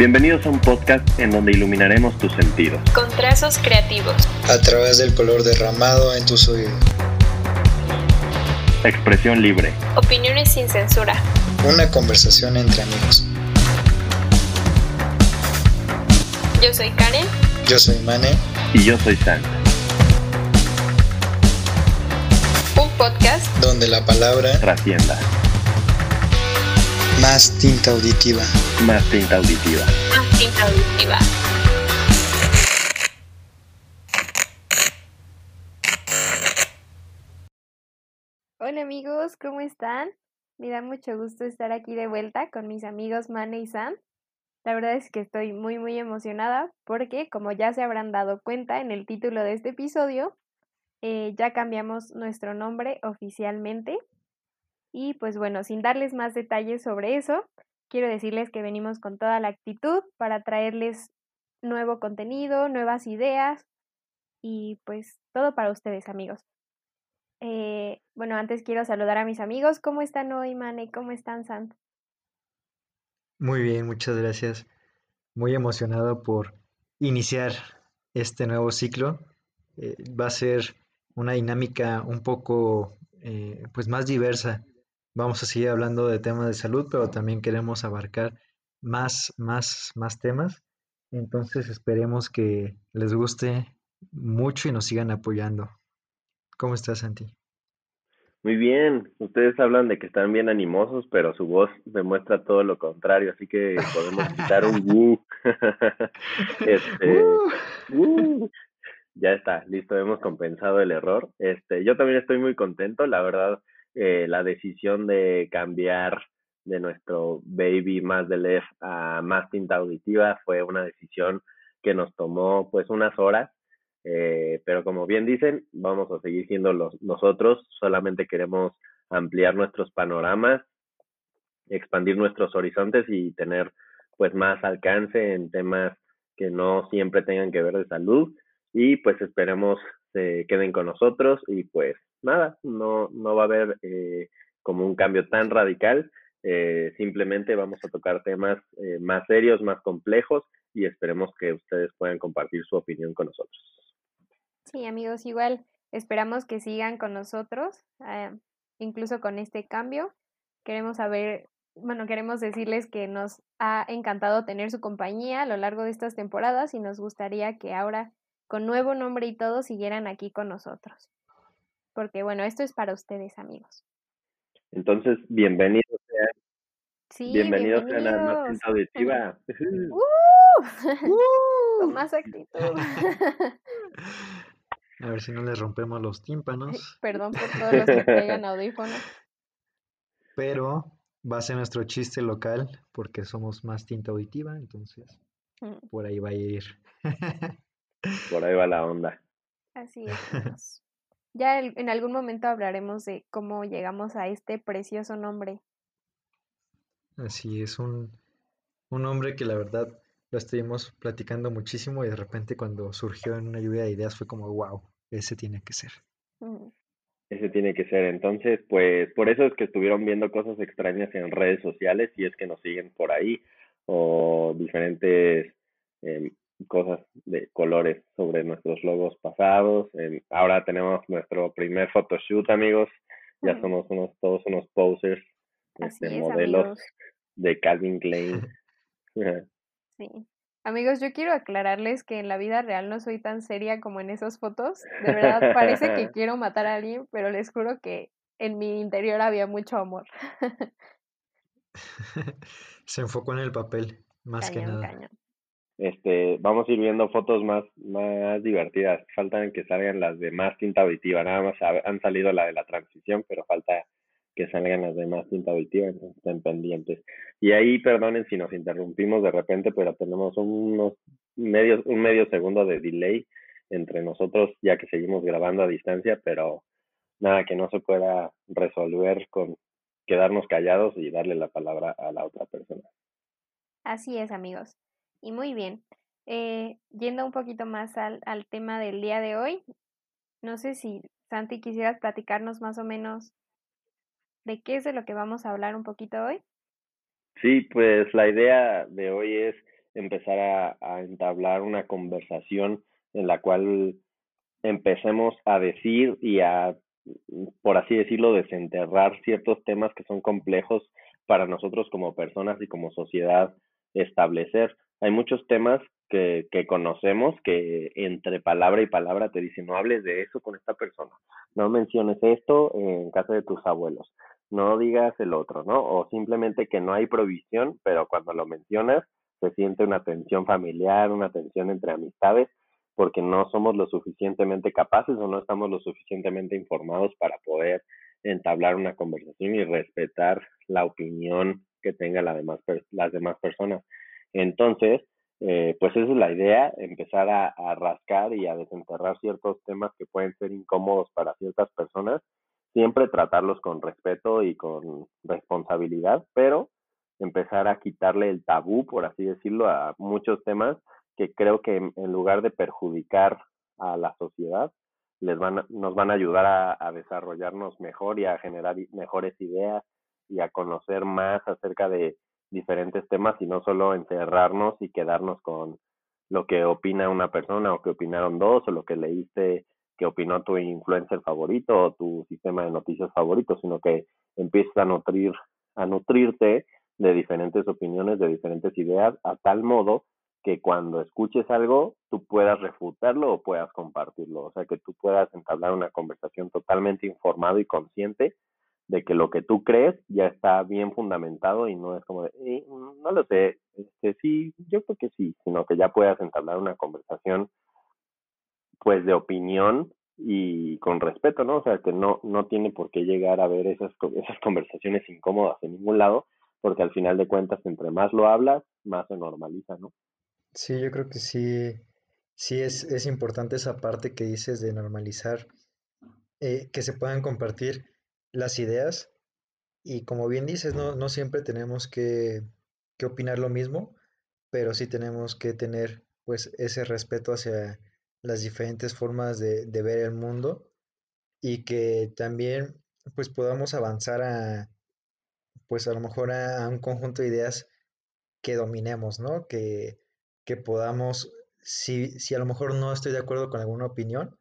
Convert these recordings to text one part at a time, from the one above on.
Bienvenidos a un podcast en donde iluminaremos tus sentidos. Con trazos creativos. A través del color derramado en tus oídos. Expresión libre. Opiniones sin censura. Una conversación entre amigos. Yo soy Karen. Yo soy Mane. Y yo soy San. Un podcast Donde la palabra Trascienda. Más tinta auditiva. Más tinta auditiva. más tinta auditiva. Hola amigos, ¿cómo están? Me da mucho gusto estar aquí de vuelta con mis amigos Mane y Sam. La verdad es que estoy muy muy emocionada porque como ya se habrán dado cuenta en el título de este episodio, eh, ya cambiamos nuestro nombre oficialmente. Y pues bueno, sin darles más detalles sobre eso, quiero decirles que venimos con toda la actitud para traerles nuevo contenido, nuevas ideas y pues todo para ustedes amigos. Eh, bueno, antes quiero saludar a mis amigos. ¿Cómo están hoy, Mane? ¿Cómo están, Sant? Muy bien, muchas gracias. Muy emocionado por iniciar este nuevo ciclo. Eh, va a ser una dinámica un poco eh, pues más diversa. Vamos a seguir hablando de temas de salud, pero también queremos abarcar más, más, más temas. Entonces esperemos que les guste mucho y nos sigan apoyando. ¿Cómo estás, Santi? Muy bien, ustedes hablan de que están bien animosos, pero su voz demuestra todo lo contrario, así que podemos quitar un woo. este, woo. Ya está, listo, hemos compensado el error. Este, yo también estoy muy contento, la verdad, eh, la decisión de cambiar de nuestro baby más de left a más tinta auditiva fue una decisión que nos tomó pues unas horas eh, pero como bien dicen, vamos a seguir siendo los, nosotros, solamente queremos ampliar nuestros panoramas, expandir nuestros horizontes y tener pues más alcance en temas que no siempre tengan que ver de salud y pues esperemos se queden con nosotros y pues nada, no, no va a haber eh, como un cambio tan radical, eh, simplemente vamos a tocar temas eh, más serios, más complejos y esperemos que ustedes puedan compartir su opinión con nosotros. Sí, amigos, igual esperamos que sigan con nosotros, eh, incluso con este cambio. Queremos saber, bueno, queremos decirles que nos ha encantado tener su compañía a lo largo de estas temporadas y nos gustaría que ahora, con nuevo nombre y todo, siguieran aquí con nosotros. Porque, bueno, esto es para ustedes, amigos. Entonces, bienvenidos sean, Sí, bienvenidos sean a Más bienvenidos. Tinta Auditiva. ¡Uh! con más actitud. A ver si no les rompemos los tímpanos, Perdón por todos los que traigan audífonos. pero va a ser nuestro chiste local porque somos más tinta auditiva, entonces Mm, por ahí va a ir. Por ahí va la onda. Así es. Ya el- en algún momento hablaremos de cómo llegamos a este precioso nombre. Así es, un, un hombre que la verdad lo estuvimos platicando muchísimo y de repente cuando surgió en una lluvia de ideas fue como, wow, ese tiene que ser. Mm, Ese tiene que ser. Entonces, pues por eso es que estuvieron viendo cosas extrañas en redes sociales, si es que nos siguen por ahí, o diferentes em, cosas de colores sobre nuestros logos pasados. Em, ahora tenemos nuestro primer photoshoot, amigos. Ya Mm. somos unos, todos unos posers, Así este, es, modelos amigos. de Calvin Klein. Sí. Amigos, yo quiero aclararles que en la vida real no soy tan seria como en esas fotos. De verdad, parece que quiero matar a alguien, pero les juro que en mi interior había mucho amor. Se enfocó en el papel, más que nada. cañón. Este, vamos a ir viendo fotos más, más divertidas. Faltan que salgan las de más tinta auditiva. Nada más ha- han salido la de la transición, pero falta que salgan las de más tinta auditiva, entonces estén pendientes. Y ahí, perdonen si nos interrumpimos de repente, pero tenemos unos medios, un medio segundo de delay entre nosotros, ya que seguimos grabando a distancia, pero nada que no se pueda resolver con quedarnos callados y darle la palabra a la otra persona. Así es, amigos. Y muy bien. Eh, yendo un poquito más al, al tema del día de hoy, no sé si Santi quisieras platicarnos más o menos de qué es de lo que vamos a hablar un poquito hoy. Sí, pues la idea de hoy es empezar a, a entablar una conversación en la cual empecemos a decir y a, por así decirlo, desenterrar ciertos temas que son complejos para nosotros como personas y como sociedad establecer. Hay muchos temas que, que conocemos que entre palabra y palabra te dicen, no hables de eso con esta persona, no menciones esto en casa de tus abuelos, no digas el otro, ¿no? O simplemente que no hay provisión, pero cuando lo mencionas se siente una tensión familiar, una tensión entre amistades, porque no somos lo suficientemente capaces o no estamos lo suficientemente informados para poder entablar una conversación y respetar la opinión que tenga la demás, las demás personas. Entonces, eh, pues esa es la idea, empezar a, rascar y a desenterrar ciertos temas que pueden ser incómodos para ciertas personas, siempre tratarlos con respeto y con responsabilidad, pero empezar a quitarle el tabú, por así decirlo, a muchos temas que creo que en lugar de perjudicar a la sociedad, les van, nos van a ayudar a, a desarrollarnos mejor y a generar mejores ideas y a conocer más acerca de diferentes temas y no solo encerrarnos y quedarnos con lo que opina una persona o que opinaron dos o lo que leíste que opinó tu influencer favorito o tu sistema de noticias favorito, sino que empiezas a nutrir, a nutrirte de diferentes opiniones, de diferentes ideas, a tal modo que cuando escuches algo tú puedas refutarlo o puedas compartirlo, o sea, que tú puedas entablar una conversación totalmente informado y consciente de que lo que tú crees ya está bien fundamentado y no es como de, eh, no lo sé, este, sí, yo creo que sí, sino que ya puedas entablar una conversación pues de opinión y con respeto, ¿no? O sea, que no, no tiene por qué llegar a ver esas, esas conversaciones incómodas en ningún lado, porque al final de cuentas, entre más lo hablas, más se normaliza, ¿no? Sí, yo creo que sí, sí es, es importante esa parte que dices de normalizar, eh, que se puedan compartir las ideas y como bien dices, no, no siempre tenemos que, que opinar lo mismo, pero sí tenemos que tener pues ese respeto hacia las diferentes formas de, ver el mundo y que también pues podamos avanzar a pues a lo mejor a, a un conjunto de ideas que dominemos, ¿no? Que, que podamos, si, si a lo mejor no estoy de acuerdo con alguna opinión,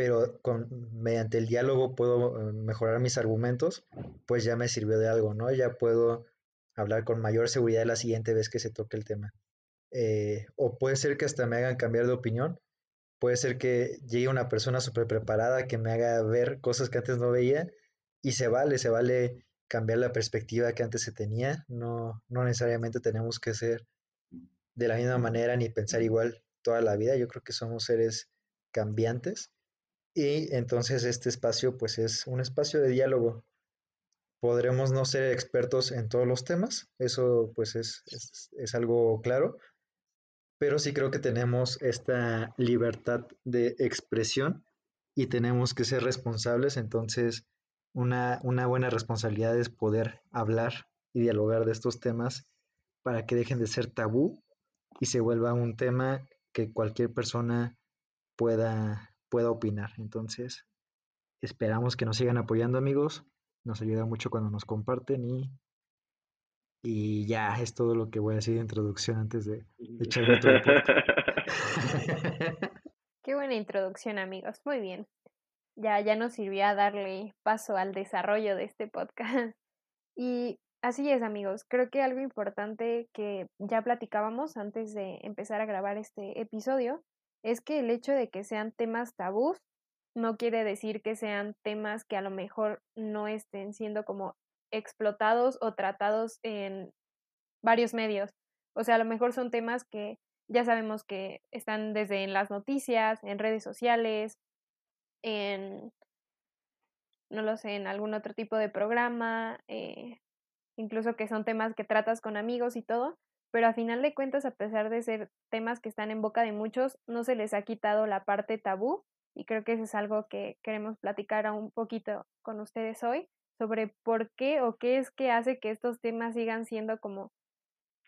pero con, mediante el diálogo puedo eh, mejorar mis argumentos, pues ya me sirvió de algo, ¿no? Ya puedo hablar con mayor seguridad la siguiente vez que se toque el tema. Eh, o puede ser que hasta me hagan cambiar de opinión, puede ser que llegue una persona súper preparada que me haga ver cosas que antes no veía y se vale, se vale cambiar la perspectiva que antes se tenía, no, no necesariamente tenemos que ser de la misma manera ni pensar igual toda la vida, yo creo que somos seres cambiantes y entonces este espacio pues es un espacio de diálogo. Podremos no ser expertos en todos los temas, eso pues es, es, es algo claro, pero sí creo que tenemos esta libertad de expresión y tenemos que ser responsables, entonces una, una buena responsabilidad es poder hablar y dialogar de estos temas para que dejen de ser tabú y se vuelva un tema que cualquier persona pueda, pueda opinar. Entonces, esperamos que nos sigan apoyando amigos. Nos ayuda mucho cuando nos comparten y, y ya es todo lo que voy a decir de introducción antes de, echarme todo el Qué buena introducción amigos, muy bien. Ya, ya nos sirvió a darle paso al desarrollo de este podcast. Y Así es, amigos. Creo que algo importante que ya platicábamos antes de empezar a grabar este episodio es que el hecho de que sean temas tabús no quiere decir que sean temas que a lo mejor no estén siendo como explotados o tratados en varios medios. O sea, a lo mejor son temas que ya sabemos que están desde en las noticias, en redes sociales, en, no lo sé, en algún otro tipo de programa, eh, incluso que son temas que tratas con amigos y todo, pero a final de cuentas, a pesar de ser temas que están en boca de muchos, no se les ha quitado la parte tabú y creo que eso es algo que queremos platicar un poquito con ustedes hoy sobre por qué o qué es que hace que estos temas sigan siendo como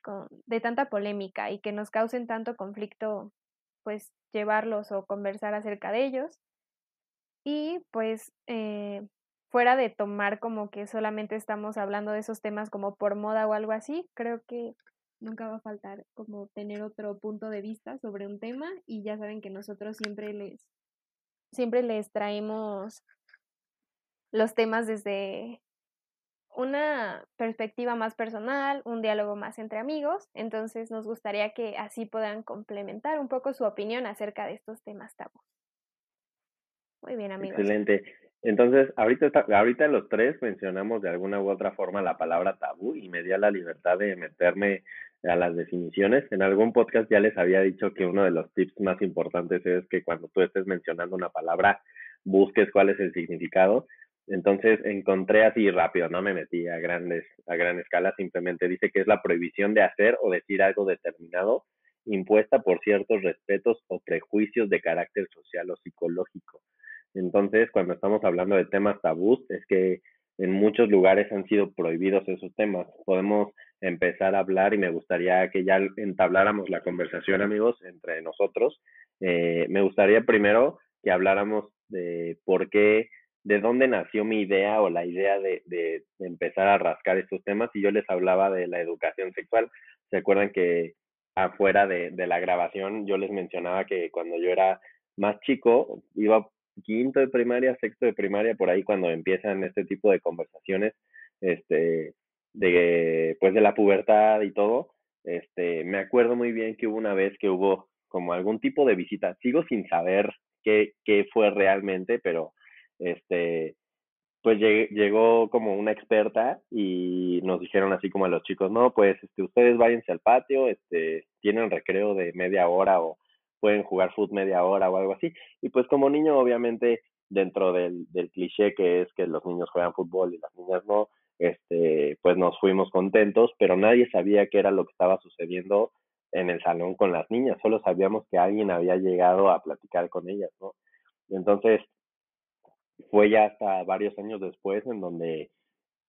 con, de tanta polémica y que nos causen tanto conflicto pues llevarlos o conversar acerca de ellos. Y pues eh, fuera de tomar como que solamente estamos hablando de esos temas como por moda o algo así, creo que nunca va a faltar como tener otro punto de vista sobre un tema y ya saben que nosotros siempre les siempre les traemos los temas desde una perspectiva más personal, un diálogo más entre amigos, entonces nos gustaría que así puedan complementar un poco su opinión acerca de estos temas tabú. Muy bien, amigos. Excelente. Entonces, ahorita, ahorita los tres mencionamos de alguna u otra forma la palabra tabú y me dio la libertad de meterme a las definiciones. En algún podcast ya les había dicho que uno de los tips más importantes es que cuando tú estés mencionando una palabra, busques cuál es el significado entonces encontré así rápido, no me metí a grandes, a gran escala, simplemente dice que es la prohibición de hacer o decir algo determinado impuesta por ciertos respetos o prejuicios de carácter social o psicológico. Entonces, cuando estamos hablando de temas tabús, es que en muchos lugares han sido prohibidos esos temas. Podemos empezar a hablar y me gustaría que ya entabláramos la conversación, amigos, entre nosotros. Eh, me gustaría primero que habláramos de por qué de dónde nació mi idea o la idea de, de, empezar a rascar estos temas y yo les hablaba de la educación sexual. ¿Se acuerdan que afuera de, de la grabación yo les mencionaba que cuando yo era más chico, iba quinto de primaria, sexto de primaria, por ahí cuando empiezan este tipo de conversaciones, este, de, pues de la pubertad y todo, este, me acuerdo muy bien que hubo una vez que hubo como algún tipo de visita, sigo sin saber qué, qué fue realmente, pero este, pues llegó como una experta y nos dijeron así como a los chicos, no, pues este, ustedes váyanse al patio, este, tienen recreo de media hora o pueden jugar fútbol media hora o algo así. Y pues como niño, obviamente, dentro del, del cliché que es que los niños juegan fútbol y las niñas no, este, pues nos fuimos contentos, pero nadie sabía qué era lo que estaba sucediendo en el salón con las niñas, solo sabíamos que alguien había llegado a platicar con ellas, ¿no? Entonces, fue ya hasta varios años después en donde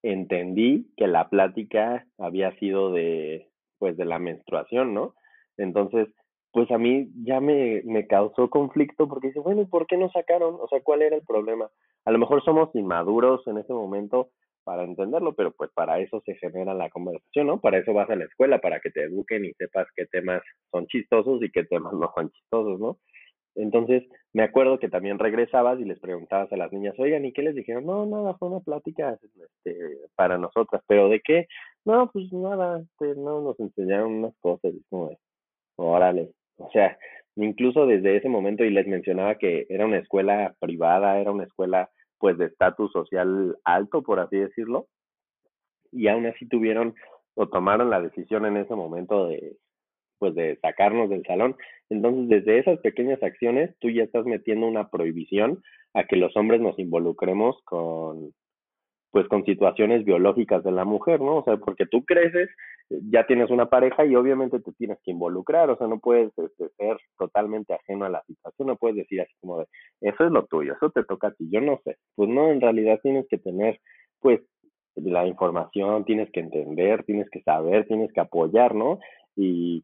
entendí que la plática había sido de, pues, de la menstruación, ¿no? Entonces, pues a mí ya me, me causó conflicto porque dice, bueno, ¿y por qué no sacaron? O sea, ¿cuál era el problema? A lo mejor somos inmaduros en ese momento para entenderlo, pero pues para eso se genera la conversación, ¿no? Para eso vas a la escuela, para que te eduquen y sepas qué temas son chistosos y qué temas no son chistosos, ¿no? Entonces, me acuerdo que también regresabas y les preguntabas a las niñas, oigan, ¿y qué les dijeron? No, nada, fue una plática este, para nosotras, pero ¿de qué? No, pues nada, este, no, nos enseñaron unas cosas, como de, órale, o sea, incluso desde ese momento, y les mencionaba que era una escuela privada, era una escuela pues de estatus social alto, por así decirlo, y aún así tuvieron o tomaron la decisión en ese momento de, pues de sacarnos del salón. Entonces, desde esas pequeñas acciones, tú ya estás metiendo una prohibición a que los hombres nos involucremos con, pues con situaciones biológicas de la mujer, ¿no? O sea, porque tú creces, ya tienes una pareja y obviamente te tienes que involucrar, o sea, no puedes este, ser totalmente ajeno a la situación, no puedes decir así como de, eso es lo tuyo, eso te toca a ti, yo no sé. Pues no, en realidad tienes que tener, pues, la información, tienes que entender, tienes que saber, tienes que apoyar, ¿no? Y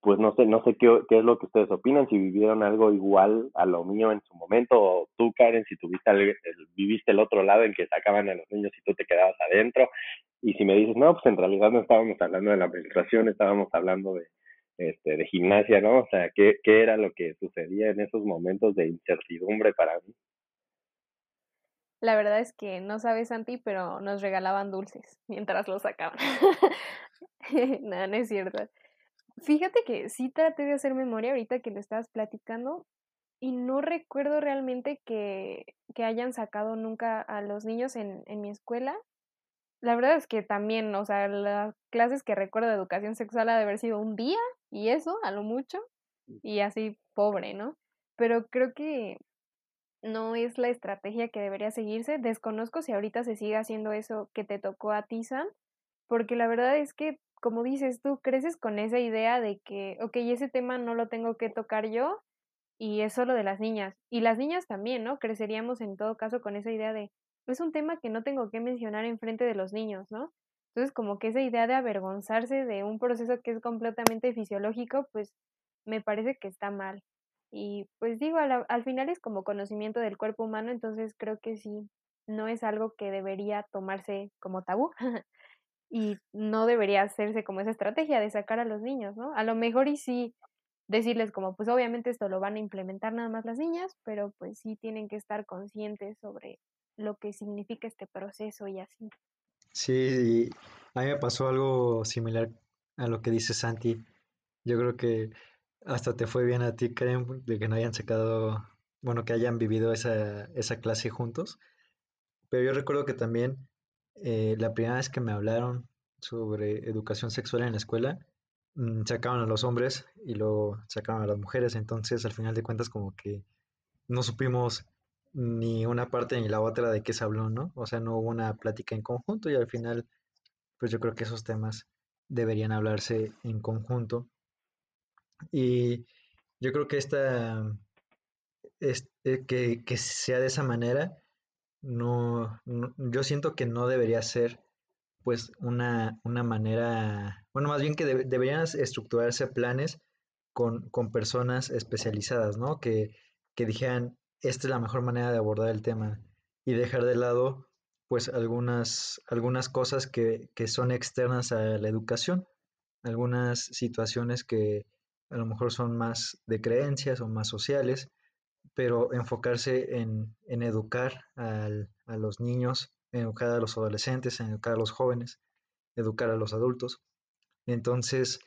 pues no sé, no sé qué, qué, es lo que ustedes opinan, si vivieron algo igual a lo mío en su momento, o tú, Karen, si tuviste el, viviste el otro lado en que sacaban a los niños y tú te quedabas adentro, y si me dices, no, pues en realidad no estábamos hablando de la menstruación, estábamos hablando de, este, de gimnasia, ¿no? O sea, ¿qué, ¿qué era lo que sucedía en esos momentos de incertidumbre para mí? La verdad es que no sabes, Santi, pero nos regalaban dulces mientras los sacaban. no, no es cierto. Fíjate que sí traté de hacer memoria ahorita que lo estabas platicando y no recuerdo realmente que, que hayan sacado nunca a los niños en, en mi escuela. La verdad es que también, o sea, las clases que recuerdo de educación sexual ha de haber sido un día y eso, a lo mucho, y así pobre, ¿no? Pero creo que no es la estrategia que debería seguirse. Desconozco si ahorita se sigue haciendo eso que te tocó a ti, Sam, porque la verdad es que como dices tú, creces con esa idea de que, ok, ese tema no lo tengo que tocar yo y es solo de las niñas. Y las niñas también, ¿no? Creceríamos en todo caso con esa idea de, es un tema que no tengo que mencionar en frente de los niños, ¿no? Entonces, como que esa idea de avergonzarse de un proceso que es completamente fisiológico, pues me parece que está mal. Y pues digo, al, al final es como conocimiento del cuerpo humano, entonces creo que sí, no es algo que debería tomarse como tabú. y no debería hacerse como esa estrategia de sacar a los niños, ¿no? A lo mejor y sí decirles como, pues obviamente esto lo van a implementar nada más las niñas, pero pues sí tienen que estar conscientes sobre lo que significa este proceso y así. Sí, a mí me pasó algo similar a lo que dice Santi. Yo creo que hasta te fue bien a ti, Karen, de que no hayan sacado, bueno, que hayan vivido esa, esa clase juntos. Pero yo recuerdo que también eh, la primera vez que me hablaron sobre educación sexual en la escuela, mm, sacaban a los hombres y lo sacaban a las mujeres. Entonces, al final de cuentas, como que no supimos ni una parte ni la otra de qué se habló, ¿no? O sea, no hubo una plática en conjunto y al final, pues yo creo que esos temas deberían hablarse en conjunto. Y yo creo que esta, es, eh, que, que sea de esa manera, no, yo siento que no debería ser pues una, una manera, bueno, más bien que deberían estructurarse planes con, con personas especializadas, ¿no? Que, que dijeran, esta es la mejor manera de abordar el tema y dejar de lado pues algunas, algunas cosas que, que son externas a la educación, algunas situaciones que a lo mejor son más de creencias o más sociales, pero enfocarse en, en educar al, a los niños, educar a los adolescentes, educar a los jóvenes, educar a los adultos. Entonces,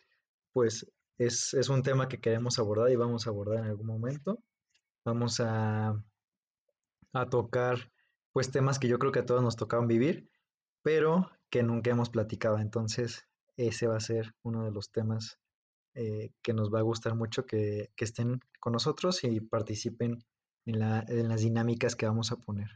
pues es, es un tema que queremos abordar y vamos a abordar en algún momento. Vamos a, a tocar pues temas que yo creo que a todos nos tocaban vivir, pero que nunca hemos platicado. Entonces, ese va a ser uno de los temas eh, que nos va a gustar mucho que, que, estén con nosotros y participen en, la, en las dinámicas que vamos a poner.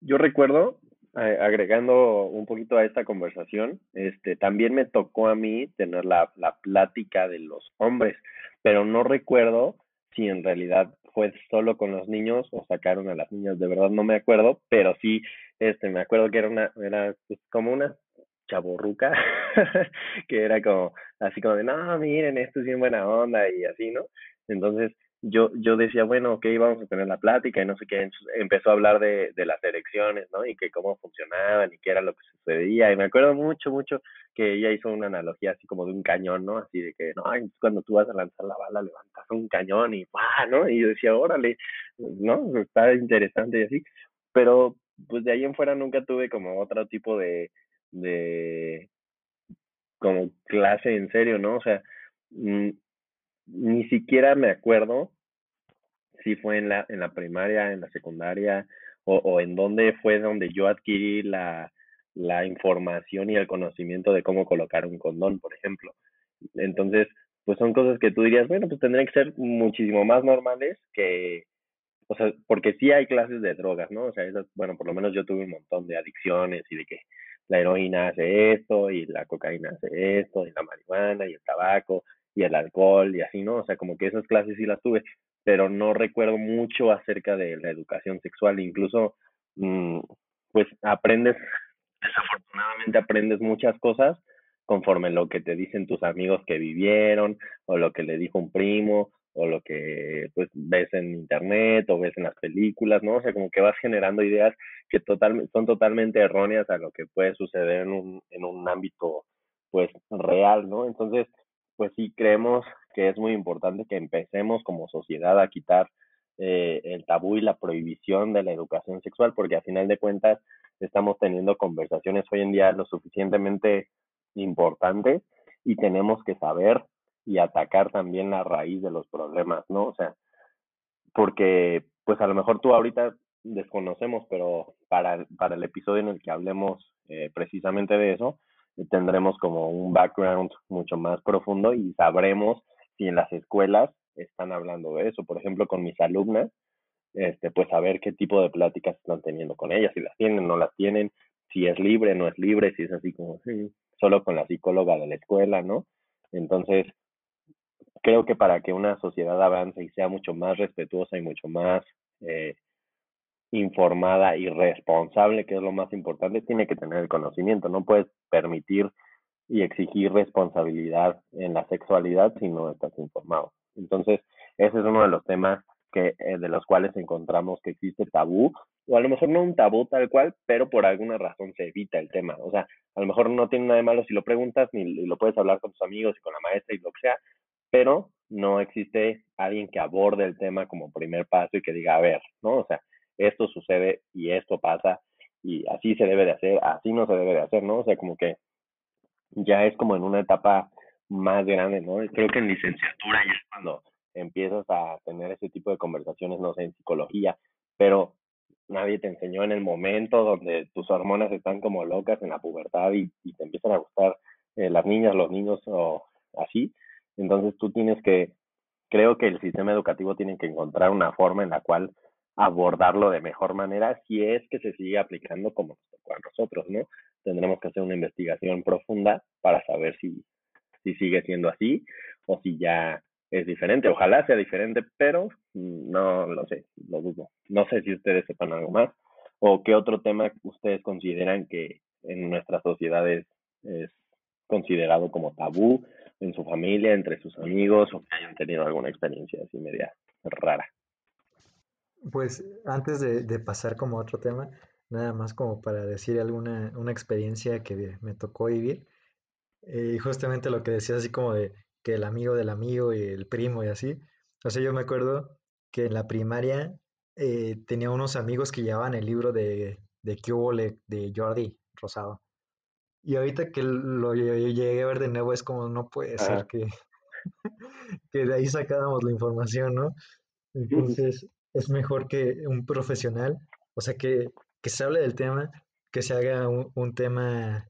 Yo recuerdo, eh, agregando un poquito a esta conversación, este, también me tocó a mí tener la, la plática de los hombres, pero no recuerdo si en realidad fue solo con los niños o sacaron a las niñas, de verdad no me acuerdo, pero sí, este, me acuerdo que era una, era pues, como una chaborruca, que era como, así como de, no, miren, esto es bien buena onda y así, ¿no? Entonces, yo, yo decía, bueno, ok, vamos a tener la plática y no sé qué, empezó a hablar de, de las elecciones, ¿no? Y que cómo funcionaban y qué era lo que sucedía. Y me acuerdo mucho, mucho que ella hizo una analogía así como de un cañón, ¿no? Así de que, no, cuando tú vas a lanzar la bala, levantas un cañón y ¡pah! ¿no? Y yo decía, órale, ¿no? Está interesante y así. Pero, pues de ahí en fuera nunca tuve como otro tipo de, de, como clase en serio, ¿no? O sea, mm, ni siquiera me acuerdo si fue en la, en la primaria, en la secundaria, o, o en dónde fue donde yo adquirí la, la información y el conocimiento de cómo colocar un condón, por ejemplo. Entonces, pues son cosas que tú dirías, bueno, pues tendrían que ser muchísimo más normales que, o sea, porque sí hay clases de drogas, ¿no? O sea, esas, bueno, por lo menos yo tuve un montón de adicciones y de que la heroína hace esto y la cocaína hace esto y la marihuana y el tabaco y el alcohol y así, ¿no? O sea, como que esas clases sí las tuve, pero no recuerdo mucho acerca de la educación sexual, incluso, mmm, pues aprendes, desafortunadamente aprendes muchas cosas conforme lo que te dicen tus amigos que vivieron o lo que le dijo un primo o lo que pues ves en internet o ves en las películas, ¿no? O sea, como que vas generando ideas que total, son totalmente erróneas a lo que puede suceder en un, en un ámbito pues real, ¿no? Entonces, pues sí creemos que es muy importante que empecemos como sociedad a quitar eh, el tabú y la prohibición de la educación sexual, porque a final de cuentas estamos teniendo conversaciones hoy en día lo suficientemente importantes y tenemos que saber y atacar también la raíz de los problemas, ¿no? O sea, porque pues a lo mejor tú ahorita desconocemos, pero para, para el episodio en el que hablemos eh, precisamente de eso, tendremos como un background mucho más profundo y sabremos si en las escuelas están hablando de eso. Por ejemplo, con mis alumnas, este, pues saber qué tipo de pláticas están teniendo con ellas, si las tienen, no las tienen, si es libre, no es libre, si es así como solo con la psicóloga de la escuela, ¿no? Entonces, creo que para que una sociedad avance y sea mucho más respetuosa y mucho más eh, informada y responsable, que es lo más importante, tiene que tener el conocimiento. No puedes permitir y exigir responsabilidad en la sexualidad si no estás informado. Entonces, ese es uno de los temas que eh, de los cuales encontramos que existe tabú, o a lo mejor no un tabú tal cual, pero por alguna razón se evita el tema. O sea, a lo mejor no tiene nada de malo si lo preguntas, ni lo puedes hablar con tus amigos y con la maestra y lo que sea, pero no existe alguien que aborde el tema como primer paso y que diga, a ver, ¿no? O sea, esto sucede y esto pasa y así se debe de hacer, así no se debe de hacer, ¿no? O sea, como que ya es como en una etapa más grande, ¿no? Creo que en licenciatura ya es cuando empiezas a tener ese tipo de conversaciones, no sé, en psicología, pero nadie te enseñó en el momento donde tus hormonas están como locas en la pubertad y, te empiezan a gustar eh, las niñas, los niños o así. Entonces tú tienes que, creo que el sistema educativo tiene que encontrar una forma en la cual abordarlo de mejor manera si es que se sigue aplicando como nos nosotros, ¿no? Tendremos que hacer una investigación profunda para saber si, si sigue siendo así o si ya es diferente. Ojalá sea diferente, pero no lo sé, lo dudo. No sé si ustedes sepan algo más o qué otro tema ustedes consideran que en nuestras sociedades es considerado como tabú en su familia, entre sus amigos o que hayan tenido alguna experiencia así media rara. Pues antes de, de pasar como a otro tema, nada más como para decir alguna una experiencia que me tocó vivir. Eh, y justamente lo que decías así como de que el amigo del amigo y el primo y así. O sea, yo me acuerdo que en la primaria eh, tenía unos amigos que llevaban el libro de, de de Jordi Rosado. Y ahorita que lo llegué a ver de nuevo es como no puede ser que, que de ahí sacábamos la información, ¿no? Entonces es mejor que un profesional, o sea, que, que se hable del tema, que se haga un, un tema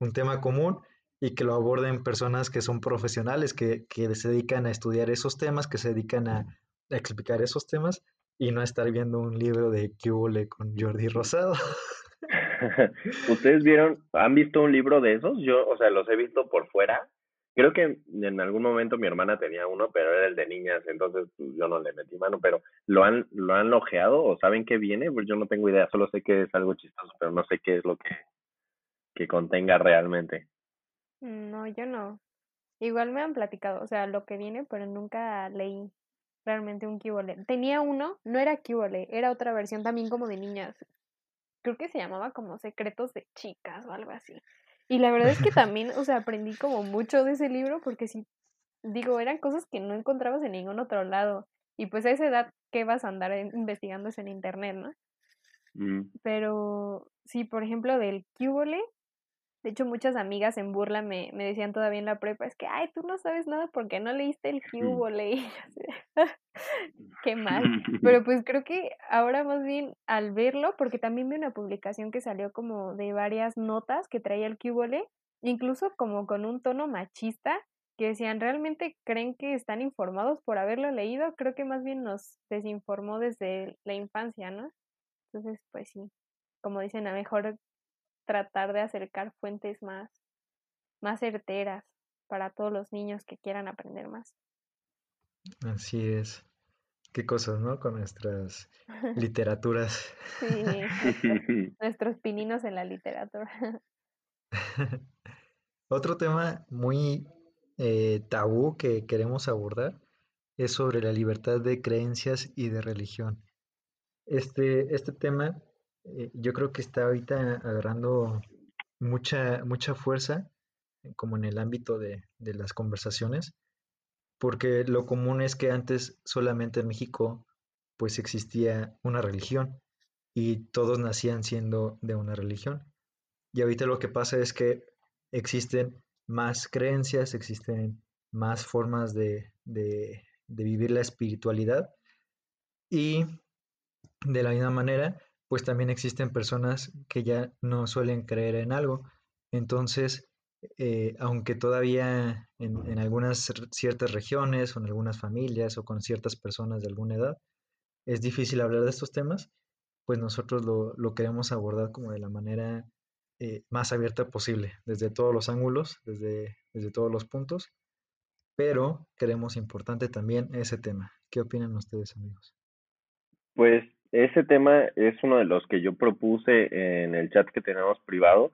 un tema común y que lo aborden personas que son profesionales, que, que se dedican a estudiar esos temas, que se dedican a, explicar esos temas y no estar viendo un libro de Cubole con Jordi Rosado. ¿Ustedes vieron, han visto un libro de esos? Yo, o sea, los he visto por fuera. Creo que en algún momento mi hermana tenía uno, pero era el de niñas, entonces pues, yo no le metí mano, pero ¿lo han, lo han lojeado o saben qué viene? Pues yo no tengo idea, solo sé que es algo chistoso, pero no sé qué es lo que, que contenga realmente. No, yo no. Igual me han platicado, o sea, lo que viene, pero nunca leí realmente un Kibole. Tenía uno, no era Kibole, era otra versión también como de niñas. Creo que se llamaba como Secretos de Chicas o algo así. Y la verdad es que también, o sea, aprendí como mucho de ese libro porque sí, digo, eran cosas que no encontrabas en ningún otro lado. Y pues a esa edad, ¿qué vas a andar investigando eso en internet, no? Mm. Pero sí, por ejemplo, del Cubole, de hecho, muchas amigas en burla me, me decían todavía en la prepa, es que, ay, tú no sabes nada porque no leíste el Cubole. Qué mal. Pero pues creo que ahora más bien al verlo, porque también vi una publicación que salió como de varias notas que traía el Cubole, incluso como con un tono machista, que decían, ¿realmente creen que están informados por haberlo leído? Creo que más bien nos desinformó desde la infancia, ¿no? Entonces, pues sí, como dicen, a mejor tratar de acercar fuentes más, más certeras para todos los niños que quieran aprender más. Así es. Qué cosas, ¿no? Con nuestras literaturas. Sí, nuestros pininos en la literatura. Otro tema muy eh, tabú que queremos abordar es sobre la libertad de creencias y de religión. Este, este tema eh, yo creo que está ahorita agarrando mucha, mucha fuerza, eh, como en el ámbito de, de las conversaciones, porque lo común es que antes solamente en México pues existía una religión y todos nacían siendo de una religión. Y ahorita lo que pasa es que existen más creencias, existen más formas de, de, de vivir la espiritualidad y de la misma manera pues también existen personas que ya no suelen creer en algo. Entonces, eh, aunque todavía en, algunas ciertas regiones o en algunas familias o con ciertas personas de alguna edad es difícil hablar de estos temas, pues nosotros lo, queremos abordar como de la manera eh, más abierta posible, desde todos los ángulos, desde, desde todos los puntos, pero creemos importante también ese tema. ¿Qué opinan ustedes, amigos? Pues ese tema es uno de los que yo propuse en el chat que tenemos privado,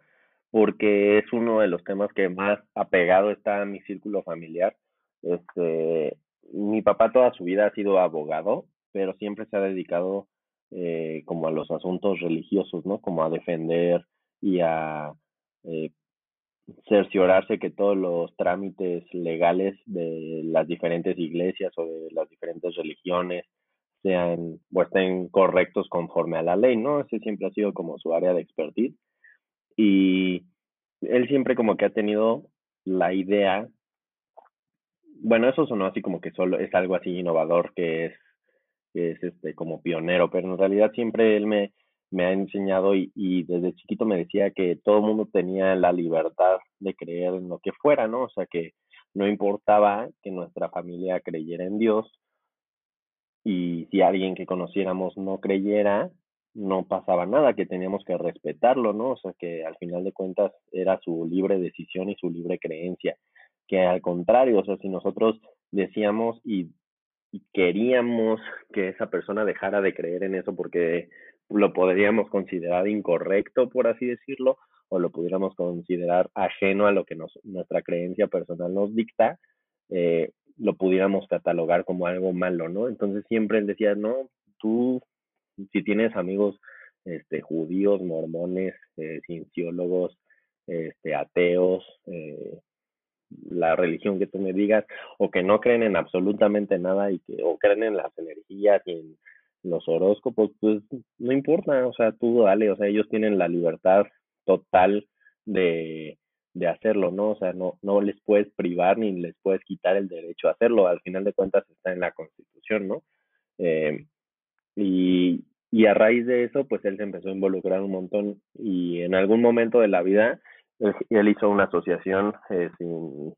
porque es uno de los temas que más apegado está a mi círculo familiar. Este, mi papá toda su vida ha sido abogado pero siempre se ha dedicado eh, como a los asuntos religiosos, ¿no? Como a defender y a eh, cerciorarse que todos los trámites legales de las diferentes iglesias o de las diferentes religiones sean o estén correctos conforme a la ley, ¿no? Ese siempre ha sido como su área de expertise y él siempre como que ha tenido la idea, bueno, eso sonó así como que solo es algo así innovador que es, que es este como pionero, pero en realidad siempre él me, ha enseñado y, y desde chiquito me decía que todo el mundo tenía la libertad de creer en lo que fuera, ¿no? O sea que no importaba que nuestra familia creyera en Dios y si alguien que conociéramos no creyera, no pasaba nada, que teníamos que respetarlo, ¿no? O sea, que al final de cuentas era su libre decisión y su libre creencia, que al contrario, o sea, si nosotros decíamos y, queríamos que esa persona dejara de creer en eso porque lo podríamos considerar incorrecto, por así decirlo, o lo pudiéramos considerar ajeno a lo que nos, nuestra creencia personal nos dicta, eh, lo pudiéramos catalogar como algo malo, ¿no? Entonces siempre él decía, no, tú si tienes amigos este, judíos, mormones, eh, cienciólogos, este, ateos, eh, la religión que tú me digas, o que no creen en absolutamente nada y que, o creen en las energías y en los horóscopos, pues no importa, o sea, tú dale, o sea, ellos tienen la libertad total de, de hacerlo, ¿no? O sea, no, no les puedes privar ni les puedes quitar el derecho a hacerlo, al final de cuentas está en la constitución, ¿no? Eh, y, y a raíz de eso, pues él se empezó a involucrar un montón y en algún momento de la vida, él, hizo una asociación eh, sin,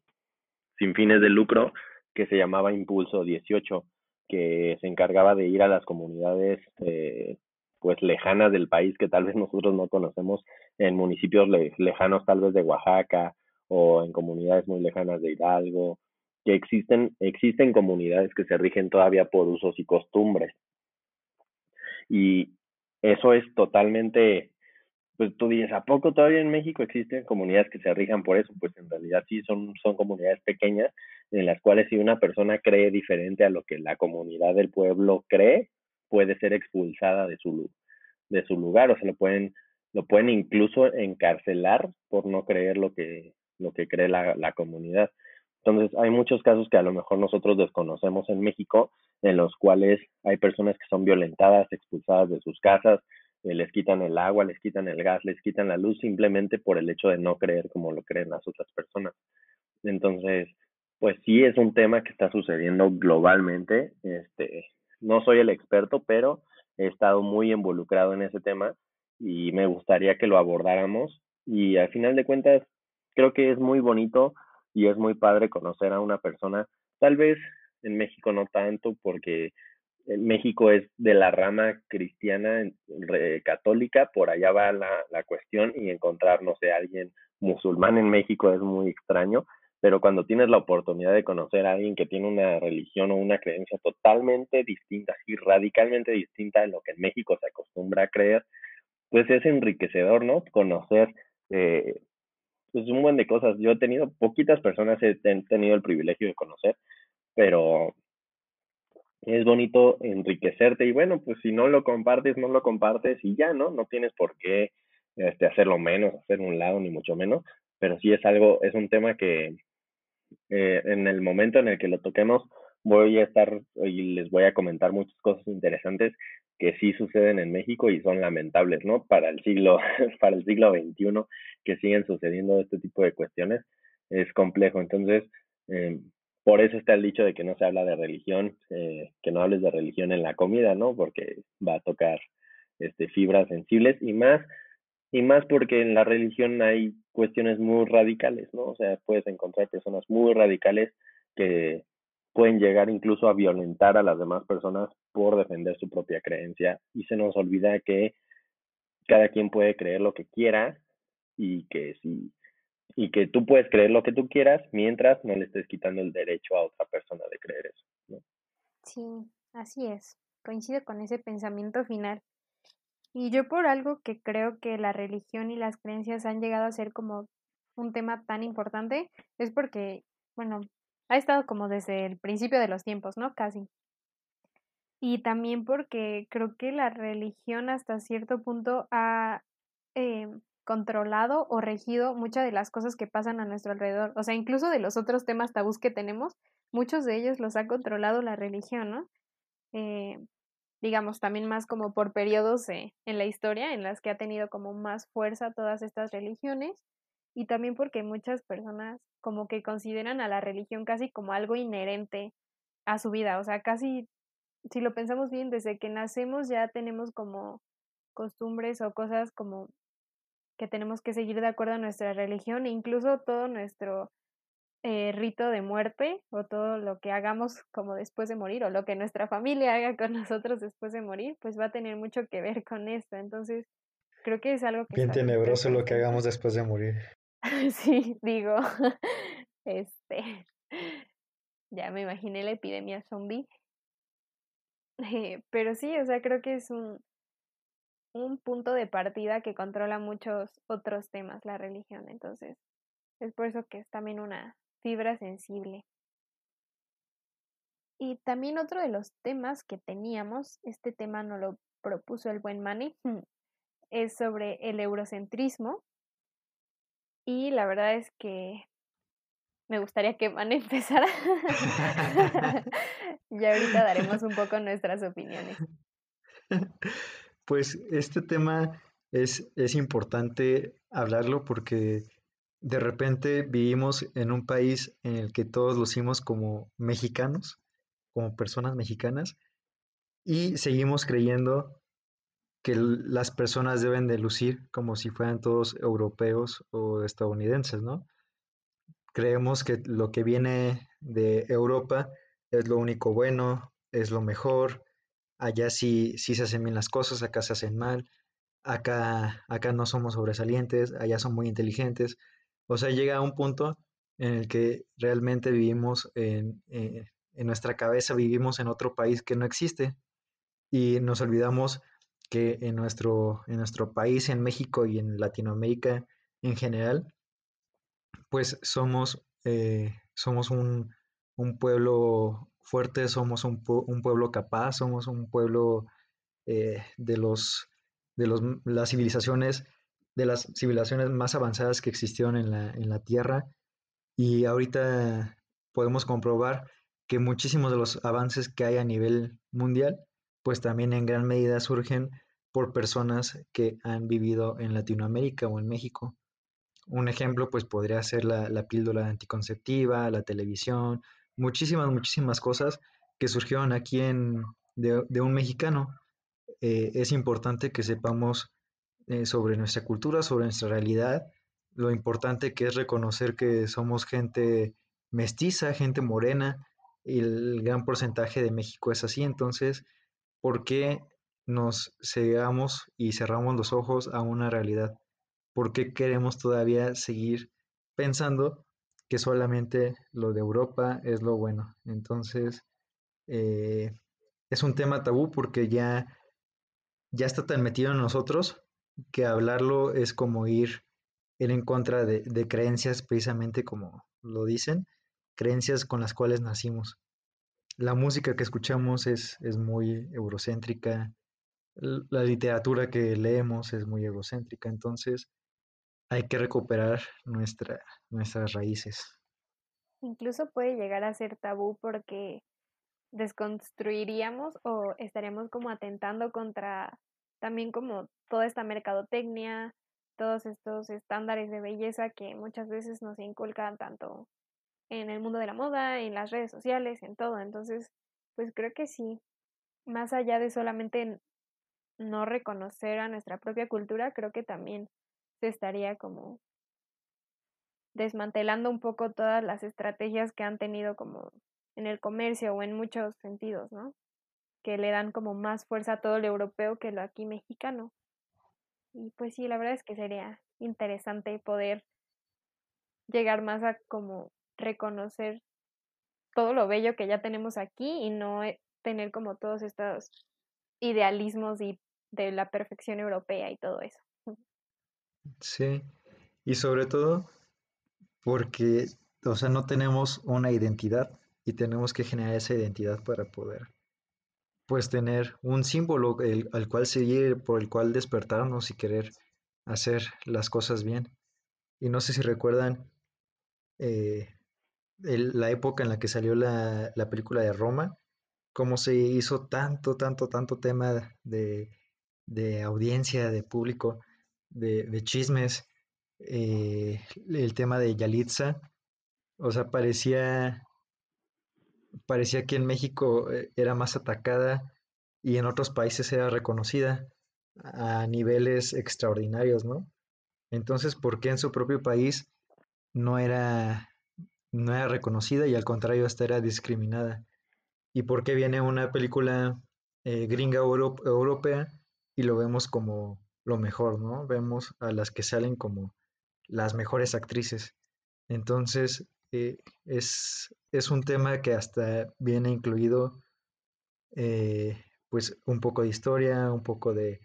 sin fines de lucro que se llamaba Impulso 18, que se encargaba de ir a las comunidades eh, pues lejanas del país que tal vez nosotros no conocemos, en municipios lejanos tal vez de Oaxaca o en comunidades muy lejanas de Hidalgo, que existen, existen comunidades que se rigen todavía por usos y costumbres. Y eso es totalmente, pues tú dices, ¿a poco todavía en México existen comunidades que se rijan por eso? Pues en realidad sí, son, son comunidades pequeñas en las cuales si una persona cree diferente a lo que la comunidad del pueblo cree, puede ser expulsada de su, de su lugar, o sea, lo pueden, lo pueden incluso encarcelar por no creer lo que, lo que cree la, la comunidad. Entonces, hay muchos casos que a lo mejor nosotros desconocemos en México, en los cuales hay personas que son violentadas, expulsadas de sus casas, eh, les quitan el agua, les quitan el gas, les quitan la luz simplemente por el hecho de no creer como lo creen las otras personas. Entonces, pues sí es un tema que está sucediendo globalmente. Este, no soy el experto, pero he estado muy involucrado en ese tema y me gustaría que lo abordáramos. Y al final de cuentas, creo que es muy bonito y es muy padre conocer a una persona, tal vez en México no tanto porque México es de la rama cristiana católica, por allá va la, la cuestión y encontrar, no sé, alguien musulmán en México es muy extraño, pero cuando tienes la oportunidad de conocer a alguien que tiene una religión o una creencia totalmente distinta, así radicalmente distinta de lo que en México se acostumbra a creer, pues es enriquecedor, ¿no? Conocer eh, pues un buen de cosas. Yo he tenido, poquitas personas he tenido el privilegio de conocer, pero es bonito enriquecerte y bueno, pues si no lo compartes, no lo compartes y ya, ¿no? No tienes por qué este, hacerlo menos, hacer un lado, ni mucho menos, pero sí es algo, es un tema que eh, en el momento en el que lo toquemos voy a estar y les voy a comentar muchas cosas interesantes que sí suceden en México y son lamentables, ¿no? Para el siglo, para el siglo XXI que siguen sucediendo este tipo de cuestiones es complejo. Entonces, eh, por eso está el dicho de que no se habla de religión, eh, que no hables de religión en la comida, ¿no? Porque va a tocar este, fibras sensibles y más, y más porque en la religión hay cuestiones muy radicales, ¿no? O sea, puedes encontrar personas muy radicales que pueden llegar incluso a violentar a las demás personas por defender su propia creencia y se nos olvida que cada quien puede creer lo que quiera y que si y que tú puedes creer lo que tú quieras mientras no le estés quitando el derecho a otra persona de creer eso. ¿no? Sí, así es. Coincido con ese pensamiento final. Y yo por algo que creo que la religión y las creencias han llegado a ser como un tema tan importante es porque, bueno, ha estado como desde el principio de los tiempos, ¿no? Casi. Y también porque creo que la religión hasta cierto punto ha eh, controlado o regido muchas de las cosas que pasan a nuestro alrededor. O sea, incluso de los otros temas tabús que tenemos, muchos de ellos los ha controlado la religión, ¿no? Eh, digamos, también más como por periodos eh, en la historia en las que ha tenido como más fuerza todas estas religiones y también porque muchas personas como que consideran a la religión casi como algo inherente a su vida, o sea, casi, si lo pensamos bien, desde que nacemos ya tenemos como costumbres o cosas como que tenemos que seguir de acuerdo a nuestra religión e incluso todo nuestro eh, rito de muerte o todo lo que hagamos como después de morir o lo que nuestra familia haga con nosotros después de morir, pues va a tener mucho que ver con esto. Entonces, creo que es algo que... Bien tenebroso lo que hagamos después de morir. sí, digo, este, ya me imaginé la epidemia zombie. pero sí, o sea, creo que es un, un punto de partida que controla muchos otros temas, la religión. Entonces, es por eso que es también una fibra sensible. Y también otro de los temas que teníamos, este tema no lo propuso el buen Manny, es sobre el eurocentrismo. Y la verdad es que me gustaría que Manny empezara. y ahorita daremos un poco nuestras opiniones. Pues este tema es, es importante hablarlo porque de repente vivimos en un país en el que todos lucimos como mexicanos, como personas mexicanas, y seguimos creyendo que las personas deben de lucir como si fueran todos europeos o estadounidenses, ¿no? Creemos que lo que viene de Europa es lo único bueno, es lo mejor, allá sí, sí se hacen bien las cosas, acá se hacen mal, acá, acá no somos sobresalientes, allá son muy inteligentes. O sea, llega a un punto en el que realmente vivimos en, eh, en nuestra cabeza, vivimos en otro país que no existe y nos olvidamos que en nuestro, en nuestro país, en México y en Latinoamérica en general, pues somos, eh, somos un, un pueblo fuertes, somos un, pueblo capaz, somos un pueblo eh, de los de los, las civilizaciones, de las civilizaciones más avanzadas que existieron en la, en la Tierra. Y ahorita podemos comprobar que muchísimos de los avances que hay a nivel mundial, pues también en gran medida surgen por personas que han vivido en Latinoamérica o en México. Un ejemplo, pues podría ser la, la píldora anticonceptiva, la televisión, muchísimas, muchísimas cosas que surgieron aquí en, de, un mexicano. Eh, es importante que sepamos eh, sobre nuestra cultura, sobre nuestra realidad, lo importante que es reconocer que somos gente mestiza, gente morena, y el gran porcentaje de México es así. Entonces, ¿por qué nos cegamos y cerramos los ojos a una realidad? ¿Por qué queremos todavía seguir pensando que solamente lo de Europa es lo bueno. Entonces, eh, es un tema tabú porque ya, ya está tan metido en nosotros que hablarlo es como ir, en contra de, creencias, precisamente como lo dicen, creencias con las cuales nacimos. La música que escuchamos es, es muy eurocéntrica, la literatura que leemos es muy egocéntrica, entonces hay que recuperar nuestra, nuestras raíces. Incluso puede llegar a ser tabú porque desconstruiríamos o estaríamos como atentando contra también como toda esta mercadotecnia, todos estos estándares de belleza que muchas veces nos inculcan tanto en el mundo de la moda, en las redes sociales, en todo. Entonces, pues creo que sí, más allá de solamente no reconocer a nuestra propia cultura, creo que también se estaría como desmantelando un poco todas las estrategias que han tenido como en el comercio o en muchos sentidos, ¿no? Que le dan como más fuerza a todo lo europeo que lo aquí mexicano. Y pues sí, la verdad es que sería interesante poder llegar más a como reconocer todo lo bello que ya tenemos aquí y no eh, tener como todos estos idealismos y de la perfección europea y todo eso. Sí, y sobre todo porque, o sea, no tenemos una identidad y tenemos que generar esa identidad para poder pues tener un símbolo el- al cual seguir, por el cual despertarnos y querer hacer las cosas bien. Y no sé si recuerdan eh, la época en la que salió la, la película de Roma, cómo se hizo tanto, tanto, tanto tema de, de audiencia, de público, de, chismes, eh, el tema de Yalitza, o sea, parecía, parecía que en México eh, era más atacada y en otros países era reconocida a niveles extraordinarios, ¿no? Entonces, ¿por qué en su propio país no era, no era reconocida y al contrario hasta era discriminada? ¿Y por qué viene una película eh, gringa euro- europea y lo vemos como lo mejor, ¿no? Vemos a las que salen como las mejores actrices. Entonces, eh, es, es un tema que hasta viene incluido, eh, pues, un poco de historia, un poco de,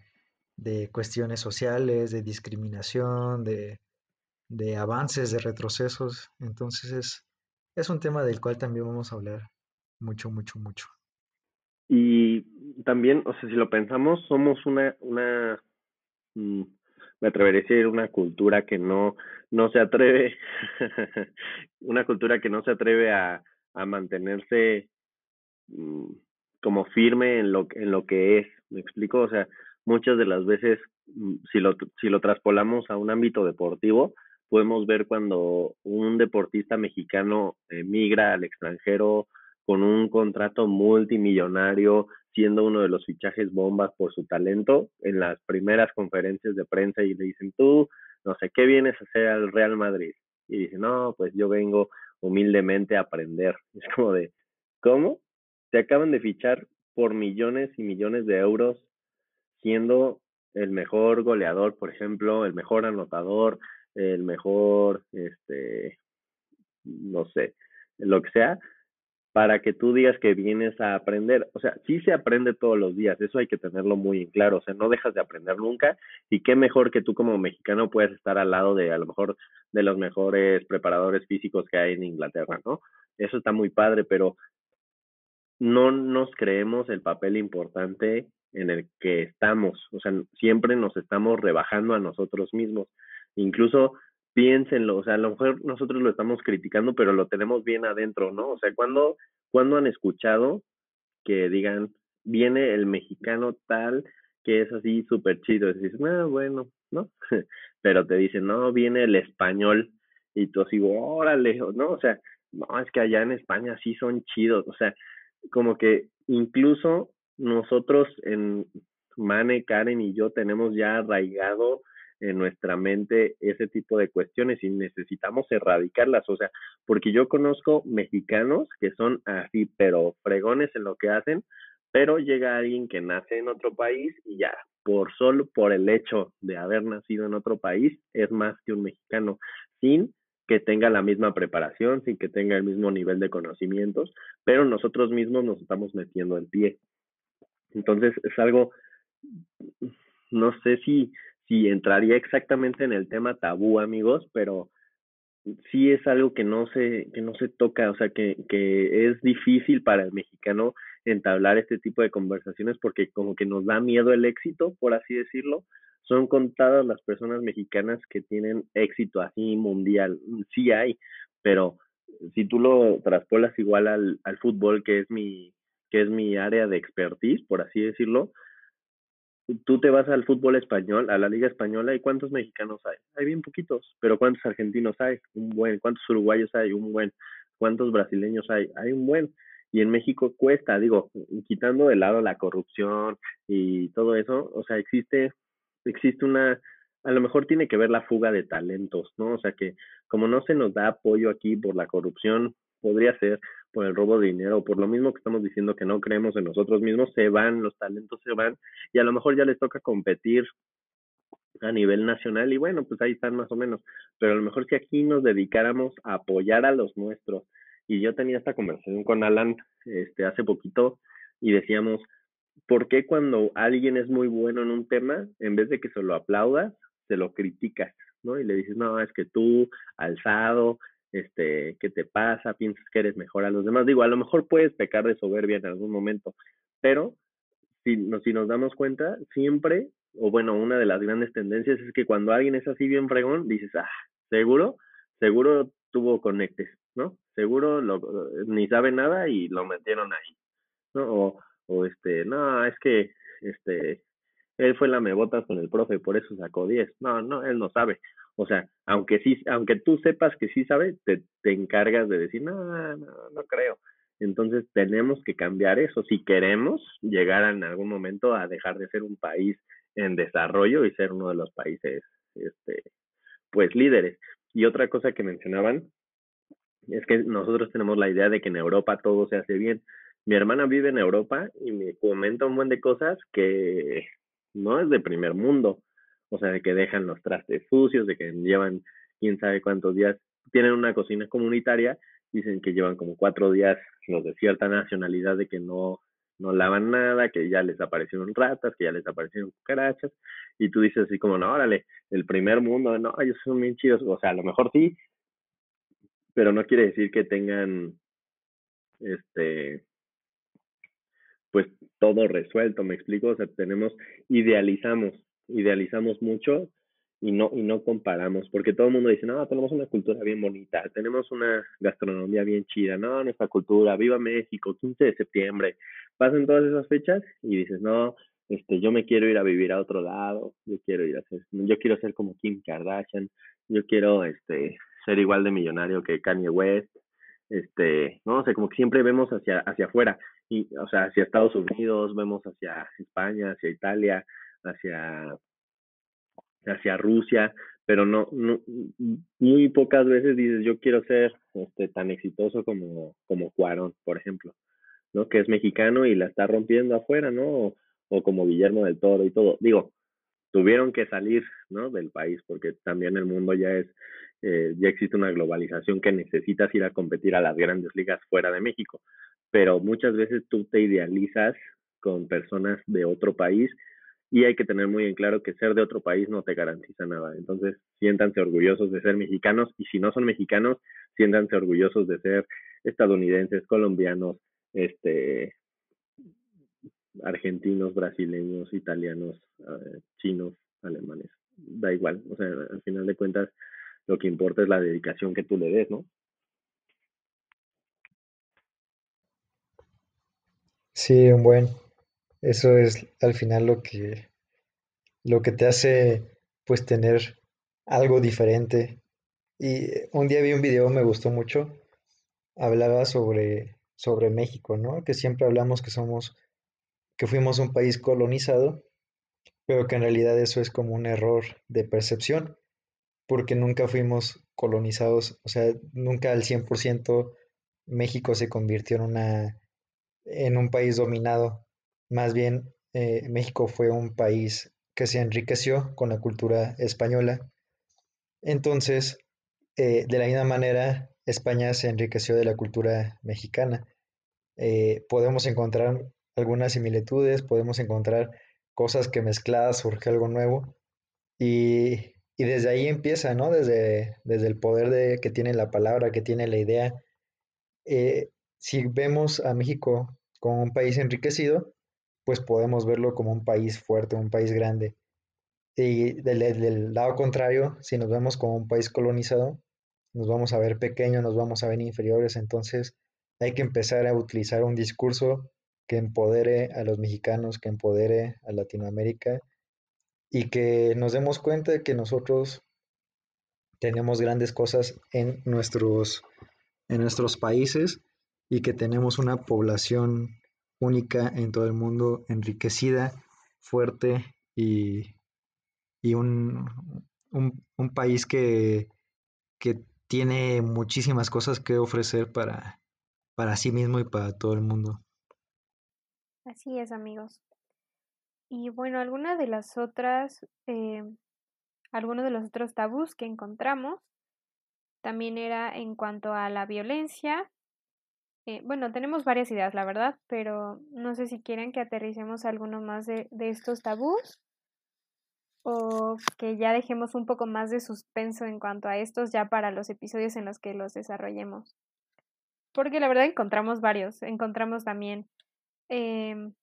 de cuestiones sociales, de discriminación, de, de avances, de retrocesos. Entonces, es, es un tema del cual también vamos a hablar mucho, mucho, mucho. Y también, o sea, si lo pensamos, somos una, una, me atrevería a decir una cultura que no, no se atreve, una cultura que no se atreve a, a mantenerse mm, como firme en lo, en lo que es, ¿me explico? O sea, muchas de las veces, mm, si lo, si lo traspolamos a un ámbito deportivo, podemos ver cuando un deportista mexicano migra al extranjero con un contrato multimillonario, siendo uno de los fichajes bombas por su talento, en las primeras conferencias de prensa y le dicen, tú, no sé, ¿qué vienes a hacer al Real Madrid? Y dice, no, pues yo vengo humildemente a aprender. Es como de, ¿cómo? Te acaban de fichar por millones y millones de euros, siendo el mejor goleador, por ejemplo, el mejor anotador, el mejor, este, no sé, lo que sea, para que tú digas que vienes a aprender. O sea, sí se aprende todos los días, eso hay que tenerlo muy en claro, o sea, no dejas de aprender nunca y qué mejor que tú como mexicano puedas estar al lado de a lo mejor de los mejores preparadores físicos que hay en Inglaterra, ¿no? Eso está muy padre, pero no nos creemos el papel importante en el que estamos, o sea, siempre nos estamos rebajando a nosotros mismos. Incluso piénsenlo, o sea, a lo mejor nosotros lo estamos criticando, pero lo tenemos bien adentro, ¿no? O sea, cuando cuando han escuchado que digan, viene el mexicano tal que es así súper chido? Y dices, ah, bueno, ¿no? pero te dicen, no, viene el español, y tú así, órale, ¿no? O sea, no, es que allá en España sí son chidos, o sea, como que incluso nosotros en Mane, Karen y yo tenemos ya arraigado en nuestra mente ese tipo de cuestiones y necesitamos erradicarlas, o sea, porque yo conozco mexicanos que son así, pero fregones en lo que hacen, pero llega alguien que nace en otro país y ya, por solo por el hecho de haber nacido en otro país, es más que un mexicano, sin que tenga la misma preparación, sin que tenga el mismo nivel de conocimientos, pero nosotros mismos nos estamos metiendo el pie. Entonces es algo, no sé si, si entraría exactamente en el tema tabú, amigos, pero sí es algo que no se, que no se toca, o sea, que, que es difícil para el mexicano entablar este tipo de conversaciones porque como que nos da miedo el éxito, por así decirlo. Son contadas las personas mexicanas que tienen éxito así mundial. Sí hay, pero si tú lo traspolas igual al, al fútbol, que es mi, que es mi área de expertise, por así decirlo, tú te vas al fútbol español, a la liga española, ¿y cuántos mexicanos hay? Hay bien poquitos, pero ¿cuántos argentinos hay? Un buen. ¿Cuántos uruguayos hay? Un buen. ¿Cuántos brasileños hay? Hay un buen. Y en México cuesta, digo, quitando de lado la corrupción y todo eso, o sea, existe, existe una, a lo mejor tiene que ver la fuga de talentos, ¿no? O sea que como no se nos da apoyo aquí por la corrupción, podría ser por el robo de dinero, por lo mismo que estamos diciendo que no creemos en nosotros mismos, se van, los talentos se van y a lo mejor ya les toca competir a nivel nacional y bueno, pues ahí están más o menos, pero a lo mejor si aquí nos dedicáramos a apoyar a los nuestros y yo tenía esta conversación con Alan este hace poquito y decíamos, ¿por qué cuando alguien es muy bueno en un tema, en vez de que se lo aplaudas, se lo criticas, ¿no? Y le dices, "No, es que tú alzado, este, ¿qué te pasa? Piensas que eres mejor a los demás. Digo, a lo mejor puedes pecar de soberbia en algún momento, pero si, no, si nos damos cuenta, siempre, o bueno, una de las grandes tendencias es que cuando alguien es así bien fregón, dices, ah, seguro, seguro tuvo conectes, ¿no? Seguro lo, ni sabe nada y lo metieron ahí, ¿no? O, o este, no, es que, este, él fue la mebotas con el profe, por eso sacó 10. No, no, él no sabe. O sea, aunque sí, aunque tú sepas que sí sabe, te, te encargas de decir, no, no, no creo. Entonces tenemos que cambiar eso si queremos llegar en algún momento a dejar de ser un país en desarrollo y ser uno de los países, este, pues líderes. Y otra cosa que mencionaban es que nosotros tenemos la idea de que en Europa todo se hace bien. Mi hermana vive en Europa y me comenta un buen de cosas que no es de primer mundo. O sea, de que dejan los trastes sucios, de que llevan quién sabe cuántos días, tienen una cocina comunitaria, dicen que llevan como cuatro días los de cierta nacionalidad de que no, no lavan nada, que ya les aparecieron ratas, que ya les aparecieron cucarachas, y tú dices así como, no, órale, el primer mundo, no, ellos son bien chidos, o sea, a lo mejor sí, pero no quiere decir que tengan, este, pues todo resuelto, me explico, o sea, tenemos, idealizamos, idealizamos mucho y no, y no comparamos, porque todo el mundo dice, no, tenemos una cultura bien bonita, tenemos una gastronomía bien chida, no, nuestra cultura, viva México, 15 de septiembre, pasan todas esas fechas y dices, no, este, yo me quiero ir a vivir a otro lado, yo quiero ir a ser, yo quiero ser como Kim Kardashian, yo quiero, este, ser igual de millonario que Kanye West, este, no o sé, sea, como que siempre vemos hacia, hacia afuera, y, o sea, hacia Estados Unidos, vemos hacia España, hacia Italia, hacia, hacia Rusia, pero no, no, muy pocas veces dices, yo quiero ser este, tan exitoso como, como Cuarón, por ejemplo, ¿no? Que es mexicano y la está rompiendo afuera, ¿no? O, como Guillermo del Toro y todo. Digo, tuvieron que salir, ¿no? Del país porque también el mundo ya es eh, ya existe una globalización que necesitas ir a competir a las grandes ligas fuera de México, pero muchas veces tú te idealizas con personas de otro país y hay que tener muy en claro que ser de otro país no te garantiza nada. Entonces, siéntanse orgullosos de ser mexicanos y si no son mexicanos, siéntanse orgullosos de ser estadounidenses, colombianos, este argentinos, brasileños, italianos, eh, chinos, alemanes. Da igual, o sea, al final de cuentas lo que importa es la dedicación que tú le des, ¿no? Sí, un buen. Eso es al final lo que lo que te hace pues tener algo diferente. Y un día vi un video, me gustó mucho. Hablaba sobre sobre México, ¿no? Que siempre hablamos que somos que fuimos un país colonizado, pero que en realidad eso es como un error de percepción porque nunca fuimos colonizados, o sea, nunca al 100% México se convirtió en, una, en un país dominado. Más bien, eh, México fue un país que se enriqueció con la cultura española. Entonces, eh, de la misma manera, España se enriqueció de la cultura mexicana. Eh, podemos encontrar algunas similitudes, podemos encontrar cosas que mezcladas surge algo nuevo. Y y desde ahí empieza, ¿no? Desde, desde el poder de, que tiene la palabra, que tiene la idea. Si vemos a México como un país enriquecido, pues podemos verlo como un país fuerte, un país grande. Y del, lado contrario, si nos vemos como un país colonizado, nos vamos a ver pequeños, nos vamos a ver inferiores. Entonces hay que empezar a utilizar un discurso que empodere a los mexicanos, que empodere a Latinoamérica y que nos demos cuenta de que nosotros tenemos grandes cosas en nuestros, en nuestros países y que tenemos una población única en todo el mundo, enriquecida, fuerte y, y un, un, país que, que, tiene muchísimas cosas que ofrecer para, para sí mismo y para todo el mundo. Así es, amigos. Y bueno, alguna de las otras, eh, algunos de los otros tabús que encontramos también era en cuanto a la violencia. Eh, bueno, tenemos varias ideas, la verdad, pero no sé si quieren que aterricemos alguno más de, estos tabús o que ya dejemos un poco más de suspenso en cuanto a estos ya para los episodios en los que los desarrollemos. Porque la verdad encontramos varios, encontramos también em,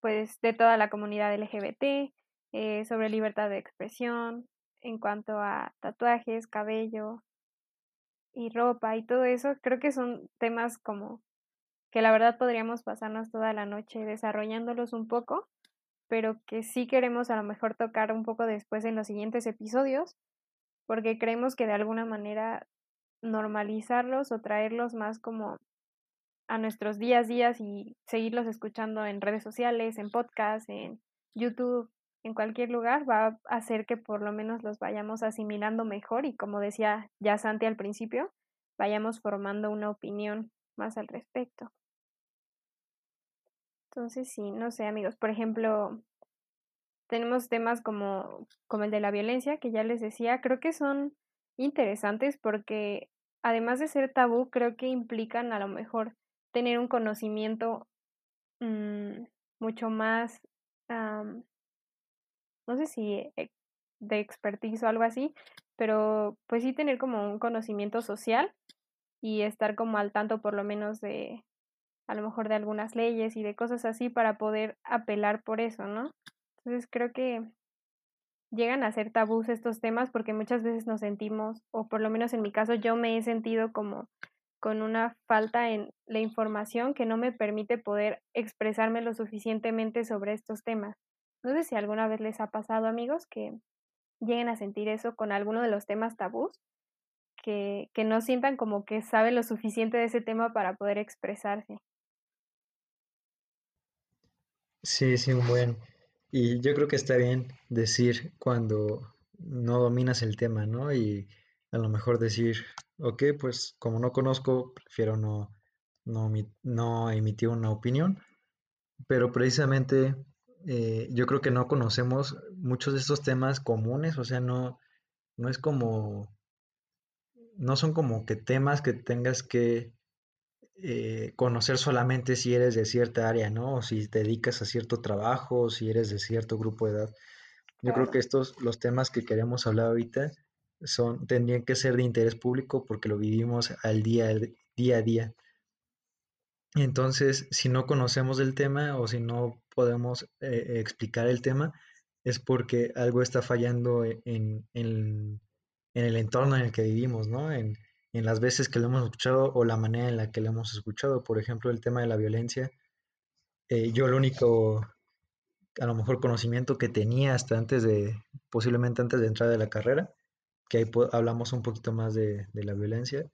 pues de toda la comunidad LGBT, eh, sobre libertad de expresión, en cuanto a tatuajes, cabello y ropa y todo eso, creo que son temas como que la verdad podríamos pasarnos toda la noche desarrollándolos un poco, pero que sí queremos a lo mejor tocar un poco después en los siguientes episodios, porque creemos que de alguna manera normalizarlos o traerlos más como a nuestros días días y seguirlos escuchando en redes sociales, en podcast, en YouTube, en cualquier lugar, va a hacer que por lo menos los vayamos asimilando mejor y como decía ya Santi al principio, vayamos formando una opinión más al respecto. Entonces, sí, no sé, amigos, por ejemplo, tenemos temas como, como el de la violencia, que ya les decía, creo que son interesantes porque además de ser tabú, creo que implican a lo mejor tener un conocimiento mm, mucho más, no sé si e, de expertise o algo así, pero pues sí tener como un conocimiento social y estar como al tanto por lo menos de a lo mejor de algunas leyes y de cosas así para poder apelar por eso, ¿no? Entonces creo que llegan a ser tabús estos temas porque muchas veces nos sentimos, o por lo menos en mi caso yo me he sentido como con una falta en la información que no me permite poder expresarme lo suficientemente sobre estos temas. No sé si alguna vez les ha pasado, amigos, que lleguen a sentir eso con alguno de los temas tabús, que, que no sientan como que saben lo suficiente de ese tema para poder expresarse. Sí, sí, un buen. Y yo creo que está bien decir cuando no dominas el tema, ¿no? Y a lo mejor decir, ok, pues como no conozco, prefiero no, no, no emitir una opinión, pero precisamente eh, yo creo que no conocemos muchos de estos temas comunes, o sea, no, no es como, no son como que temas que tengas que eh, conocer solamente si eres de cierta área, ¿no? O si te dedicas a cierto trabajo, o si eres de cierto grupo de edad. Yo creo que estos, los temas que queremos hablar ahorita, son, tendrían que ser de interés público porque lo vivimos al día, día a día. Entonces, si no conocemos el tema o si no podemos eh, explicar el tema, es porque algo está fallando e, en, en, el entorno en el que vivimos, ¿no? En, en, las veces que lo hemos escuchado o la manera en la que lo hemos escuchado. Por ejemplo, el tema de la violencia. Eh, yo lo único, a lo mejor, conocimiento que tenía hasta antes de, posiblemente antes de entrar de la carrera, que ahí hablamos un poquito más de, la violencia,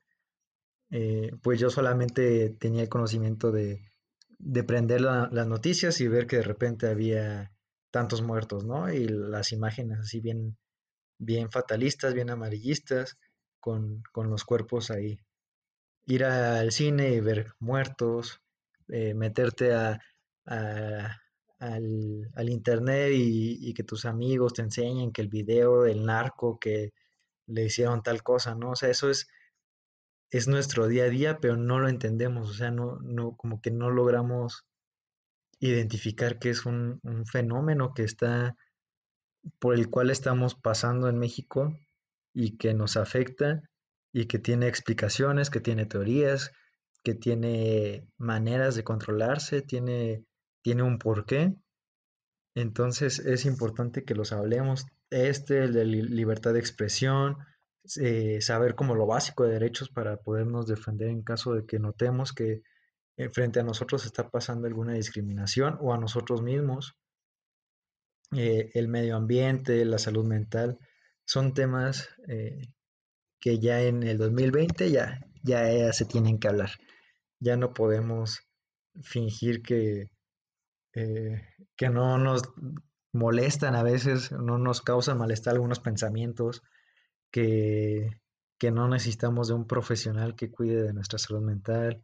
eh, pues yo solamente tenía el conocimiento de, prender las noticias y ver que de repente había tantos muertos, ¿no? Y las imágenes así bien, bien fatalistas, bien amarillistas, con, los cuerpos ahí. Ir al cine y ver muertos, eh, meterte a, al, internet y, y, que tus amigos te enseñen que el video del narco, que le hicieron tal cosa, ¿no? O sea, eso es, es nuestro día a día, pero no lo entendemos, o sea, no, no, como que no logramos identificar que es un, fenómeno que está, por el cual estamos pasando en México y que nos afecta y que tiene explicaciones, que tiene teorías, que tiene maneras de controlarse, tiene, tiene un porqué. Entonces es importante que los hablemos, este, el de libertad de expresión, eh, saber como lo básico de derechos para podernos defender en caso de que notemos que eh, frente a nosotros está pasando alguna discriminación o a nosotros mismos. Eh, el medio ambiente, la salud mental, son temas que ya en el 2020 ya, ya se tienen que hablar. Ya no podemos fingir que, que no nos molestan a veces, no nos causan malestar algunos pensamientos que, que no necesitamos de un profesional que cuide de nuestra salud mental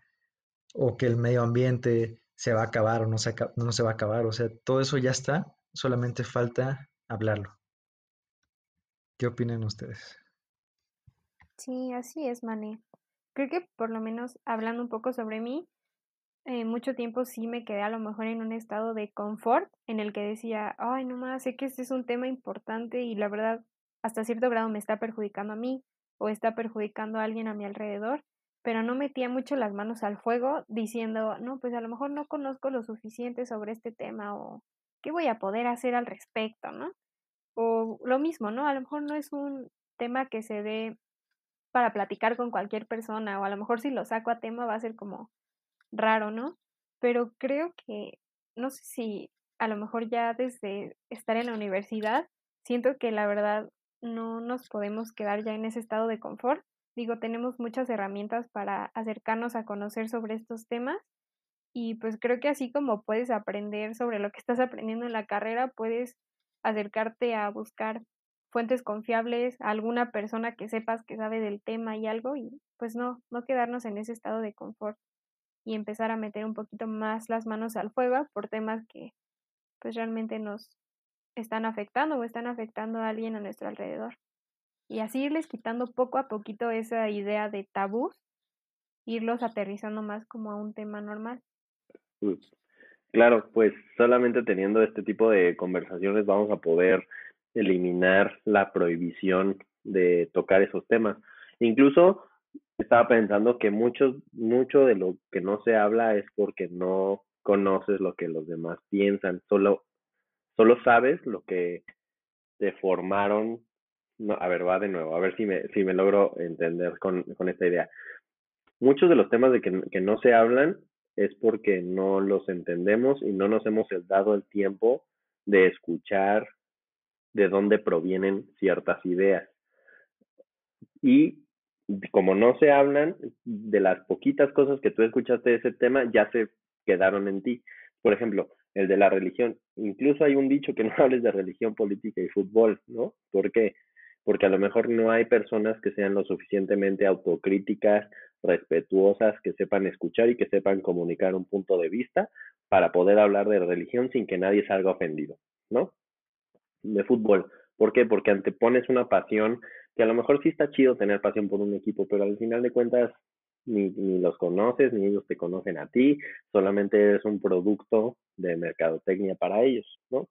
o que el medio ambiente se va a acabar o no se, no se va a acabar. O sea, todo eso ya está, solamente falta hablarlo. ¿Qué opinan ustedes? Sí, así es, Mané. Creo que por lo menos hablando un poco sobre mí, eh, mucho tiempo sí me quedé a lo mejor en un estado de confort en el que decía, ay, no más, sé que este es un tema importante y la verdad hasta cierto grado me está perjudicando a mí o está perjudicando a alguien a mi alrededor. pero no metía mucho las manos al fuego diciendo, no, pues a lo mejor no conozco lo suficiente sobre este tema o qué voy a poder hacer al respecto, ¿no? O lo mismo, ¿no? A lo mejor no es un tema que se dé para platicar con cualquier persona o a lo mejor si lo saco a tema va a ser como raro, ¿no? Pero creo que, no sé si a lo mejor ya desde estar en la universidad, siento que la verdad no nos podemos quedar ya en ese estado de confort. Digo, tenemos muchas herramientas para acercarnos a conocer sobre estos temas y pues creo que así como puedes aprender sobre lo que estás aprendiendo en la carrera, puedes acercarte a buscar fuentes confiables, a alguna persona que sepas que sabe del tema y algo y pues no, no quedarnos en ese estado de confort y empezar a meter un poquito más las manos al fuego por temas que pues realmente nos están afectando o están afectando a alguien a nuestro alrededor. Y así irles quitando poco a poquito esa idea de tabús, irlos aterrizando más como a un tema normal. Mm. Claro, pues solamente teniendo este tipo de conversaciones vamos a poder eliminar la prohibición de tocar esos temas. Incluso estaba pensando que muchos, mucho de lo que no se habla es porque no conoces lo que los demás piensan, solo, solo sabes lo que te formaron. No, a ver, va de nuevo, a ver si me, si me logro entender con, con esta idea. Muchos de los temas de que, que no se hablan es porque no los entendemos y no nos hemos dado el tiempo de escuchar de dónde provienen ciertas ideas. Y como no se hablan, de las poquitas cosas que tú escuchaste de ese tema, ya se quedaron en ti. Por ejemplo, el de la religión. Incluso hay un dicho que no hables de religión, política y fútbol, ¿no? ¿Por qué? Porque a lo mejor no hay personas que sean lo suficientemente autocríticas, respetuosas, que sepan escuchar y que sepan comunicar un punto de vista para poder hablar de religión sin que nadie salga ofendido, ¿no? De fútbol. ¿Por qué? Porque antepones una pasión que a lo mejor sí está chido tener pasión por un equipo, pero al final de cuentas ni, ni los conoces, ni ellos te conocen a ti, solamente eres un producto de mercadotecnia para ellos, ¿no?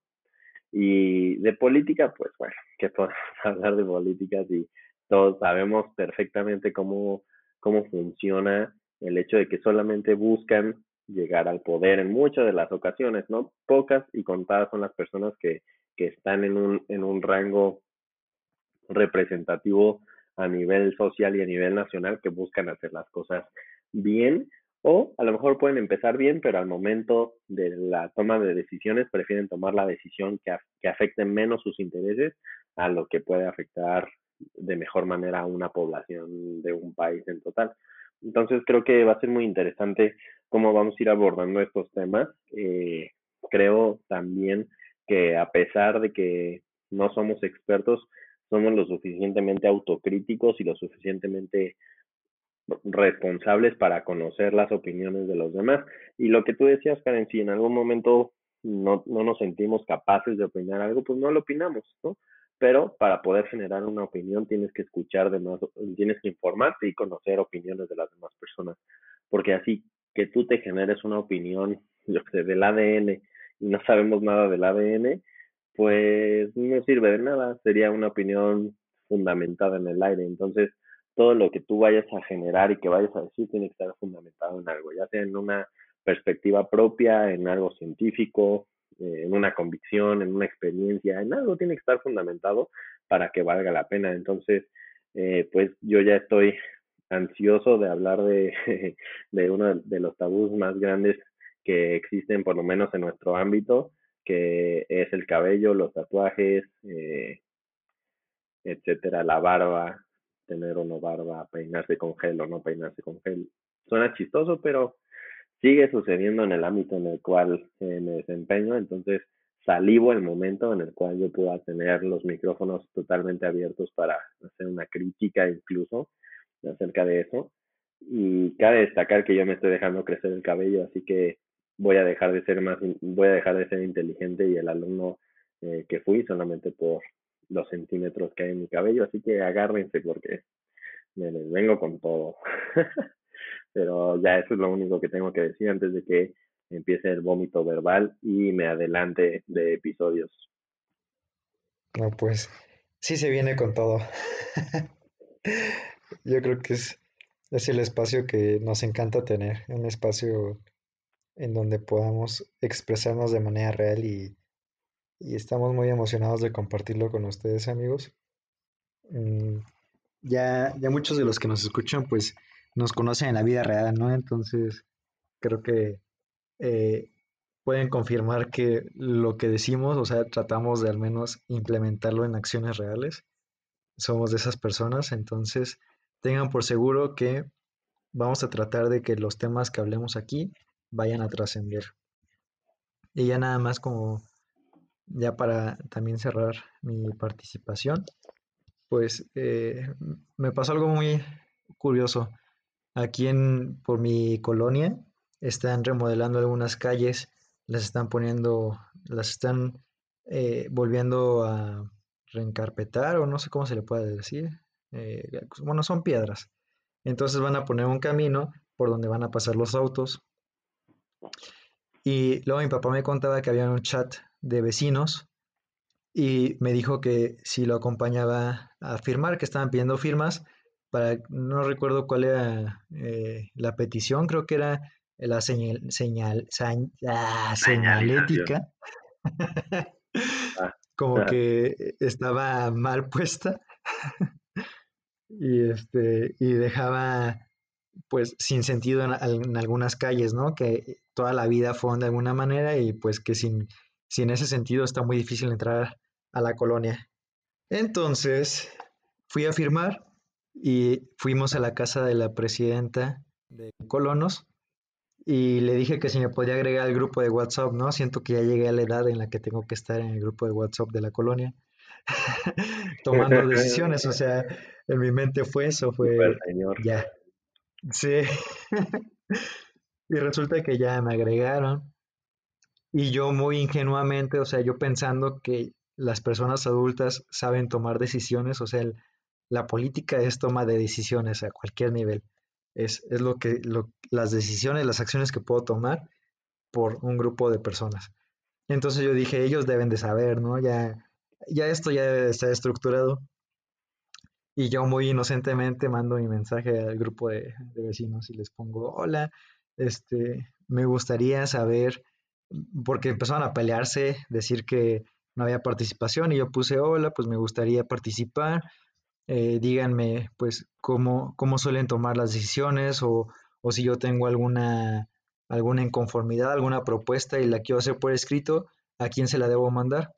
Y de política, pues bueno, que podemos hablar de política si todos sabemos perfectamente cómo, cómo funciona el hecho de que solamente buscan llegar al poder en muchas de las ocasiones, ¿no? Pocas y contadas son las personas que, que están en un, en un rango representativo a nivel social y a nivel nacional que buscan hacer las cosas bien o a lo mejor pueden empezar bien, pero al momento de la toma de decisiones prefieren tomar la decisión que, que afecte menos sus intereses a lo que puede afectar de mejor manera a una población de un país en total. Entonces creo que va a ser muy interesante cómo vamos a ir abordando estos temas. Eh, creo también que a pesar de que no somos expertos, somos lo suficientemente autocríticos y lo suficientemente responsables para conocer las opiniones de los demás. Y lo que tú decías, Karen, si en algún momento no, no nos sentimos capaces de opinar algo, pues no lo opinamos, ¿no? Pero para poder generar una opinión tienes que escuchar demás, tienes que informarte y conocer opiniones de las demás personas, porque así que tú te generes una opinión, yo sé, del ADN y no sabemos nada del ADN, pues no sirve de nada, sería una opinión fundamentada en el aire. Entonces, todo lo que tú vayas a generar y que vayas a decir tiene que estar fundamentado en algo, ya sea en una perspectiva propia, en algo científico, eh, en una convicción, en una experiencia, en algo tiene que estar fundamentado para que valga la pena. Entonces, eh, pues yo ya estoy ansioso de hablar de, de uno de los tabús más grandes que existen, por lo menos en nuestro ámbito, que es el cabello, los tatuajes, eh, etcétera, la barba, tener o no barba, peinarse con gel o no peinarse con gel. Suena chistoso, pero sigue sucediendo en el ámbito en el cual me desempeño, entonces salivo el momento en el cual yo pueda tener los micrófonos totalmente abiertos para hacer una crítica incluso acerca de eso. Y cabe destacar que yo me estoy dejando crecer el cabello, así que voy a dejar de ser más, voy a dejar de ser inteligente y el alumno eh, que fui solamente por los centímetros que hay en mi cabello, así que agárrense porque me les vengo con todo. Pero ya eso es lo único que tengo que decir antes de que empiece el vómito verbal y me adelante de episodios. No, pues sí se viene con todo. Yo creo que es es el espacio que nos encanta tener, un espacio en donde podamos expresarnos de manera real y, y estamos muy emocionados de compartirlo con ustedes, amigos. Mm, ya, ya muchos de los que nos escuchan, pues nos conocen en la vida real, ¿no? Entonces, creo que eh, pueden confirmar que lo que decimos, o sea, tratamos de al menos implementarlo en acciones reales. Somos de esas personas, entonces tengan por seguro que vamos a tratar de que los temas que hablemos aquí vayan a trascender. Y ya nada más como, ya para también cerrar mi participación, pues eh, me pasó algo muy curioso. Aquí en, por mi colonia están remodelando algunas calles, las están poniendo, las están eh, volviendo a reencarpetar o no sé cómo se le puede decir. Eh, bueno, son piedras. Entonces van a poner un camino por donde van a pasar los autos. Y luego mi papá me contaba que había un chat de vecinos y me dijo que si lo acompañaba a firmar, que estaban pidiendo firmas para, no recuerdo cuál era eh, la petición, creo que era la señal, señal, ah, señalética, ah, como que estaba mal puesta. Y, este, y dejaba pues sin sentido en, en, algunas calles, ¿no? Que toda la vida fueron de alguna manera y pues que sin, si en ese sentido está muy difícil entrar a la colonia. Entonces, fui a firmar y fuimos a la casa de la presidenta de Colonos y le dije que si me podía agregar al grupo de WhatsApp, ¿no? Siento que ya llegué a la edad en la que tengo que estar en el grupo de WhatsApp de la colonia, tomando decisiones, o sea, en mi mente fue eso, fue ya. Sí. y resulta que ya me agregaron y yo muy ingenuamente, o sea, yo pensando que las personas adultas saben tomar decisiones, o sea, la política es toma de decisiones a cualquier nivel. Es, es lo que las decisiones, las acciones que puedo tomar por un grupo de personas. Entonces yo dije, ellos deben de saber, ¿no? Ya, ya esto ya estar estructurado. Y yo muy inocentemente mando mi mensaje al grupo de, vecinos y les pongo, hola, este, me gustaría saber porque empezaron a pelearse, decir que no había participación y yo puse, hola, pues me gustaría participar, eh, díganme pues cómo, cómo suelen tomar las decisiones o, o, si yo tengo alguna, alguna inconformidad, alguna propuesta y la quiero hacer por escrito, ¿a quién se la debo mandar?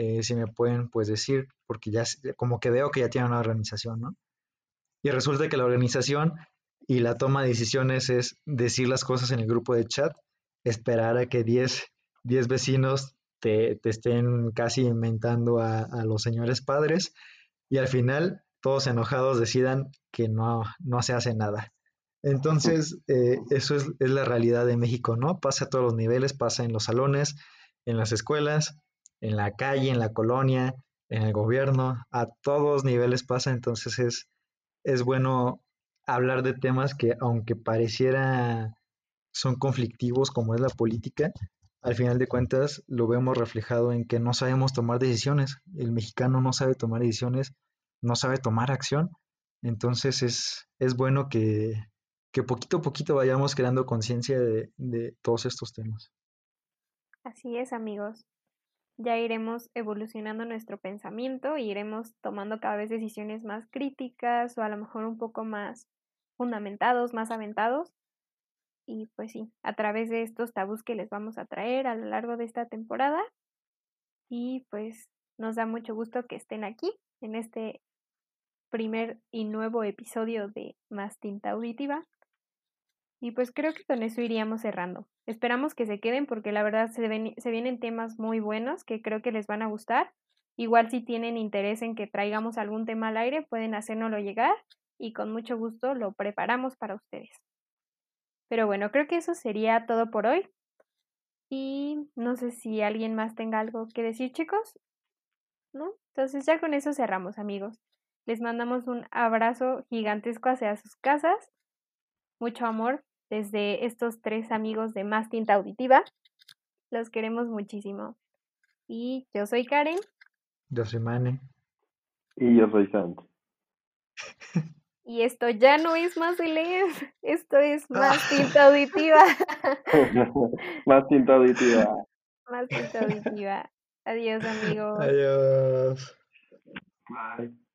Eh, si me pueden pues decir, porque ya como que veo que ya tienen una organización, ¿no? Y resulta que la organización y la toma de decisiones es decir las cosas en el grupo de chat esperar a que 10, vecinos te, estén casi inventando a, los señores padres y al final todos enojados decidan que no, no se hace nada. Entonces, eh, eso es, es, la realidad de México, ¿no? Pasa a todos los niveles, pasa en los salones, en las escuelas, en la calle, en la colonia, en el gobierno, a todos niveles pasa, entonces es, es bueno hablar de temas que aunque pareciera son conflictivos como es la política, al final de cuentas lo vemos reflejado en que no sabemos tomar decisiones. El mexicano no sabe tomar decisiones, no sabe tomar acción. Entonces es, es bueno que, que poquito a poquito vayamos creando conciencia de, de todos estos temas. Así es, amigos. Ya iremos evolucionando nuestro pensamiento, iremos tomando cada vez decisiones más críticas o a lo mejor un poco más fundamentados, más aventados, y pues sí, a través de estos tabús que les vamos a traer a lo largo de esta temporada. Y pues nos da mucho gusto que estén aquí en este primer y nuevo episodio de Más Tinta Auditiva. Y pues creo que con eso iríamos cerrando. Esperamos que se queden porque la verdad se, ven, se vienen temas muy buenos que creo que les van a gustar. Igual si tienen interés en que traigamos algún tema al aire, pueden hacérnoslo llegar y con mucho gusto lo preparamos para ustedes. Pero bueno, creo que eso sería todo por hoy. Y no sé si alguien más tenga algo que decir, chicos. ¿No? Entonces ya con eso cerramos, amigos. Les mandamos un abrazo gigantesco hacia sus casas. Mucho amor desde estos tres amigos de Más Tinta Auditiva. Los queremos muchísimo. Y yo soy Karen. Yo soy Mane. Y yo soy Santi. Y esto ya no es más de leer, esto es más tinta auditiva. más tinta auditiva. Más tinta auditiva. Adiós, amigos. Adiós. Bye.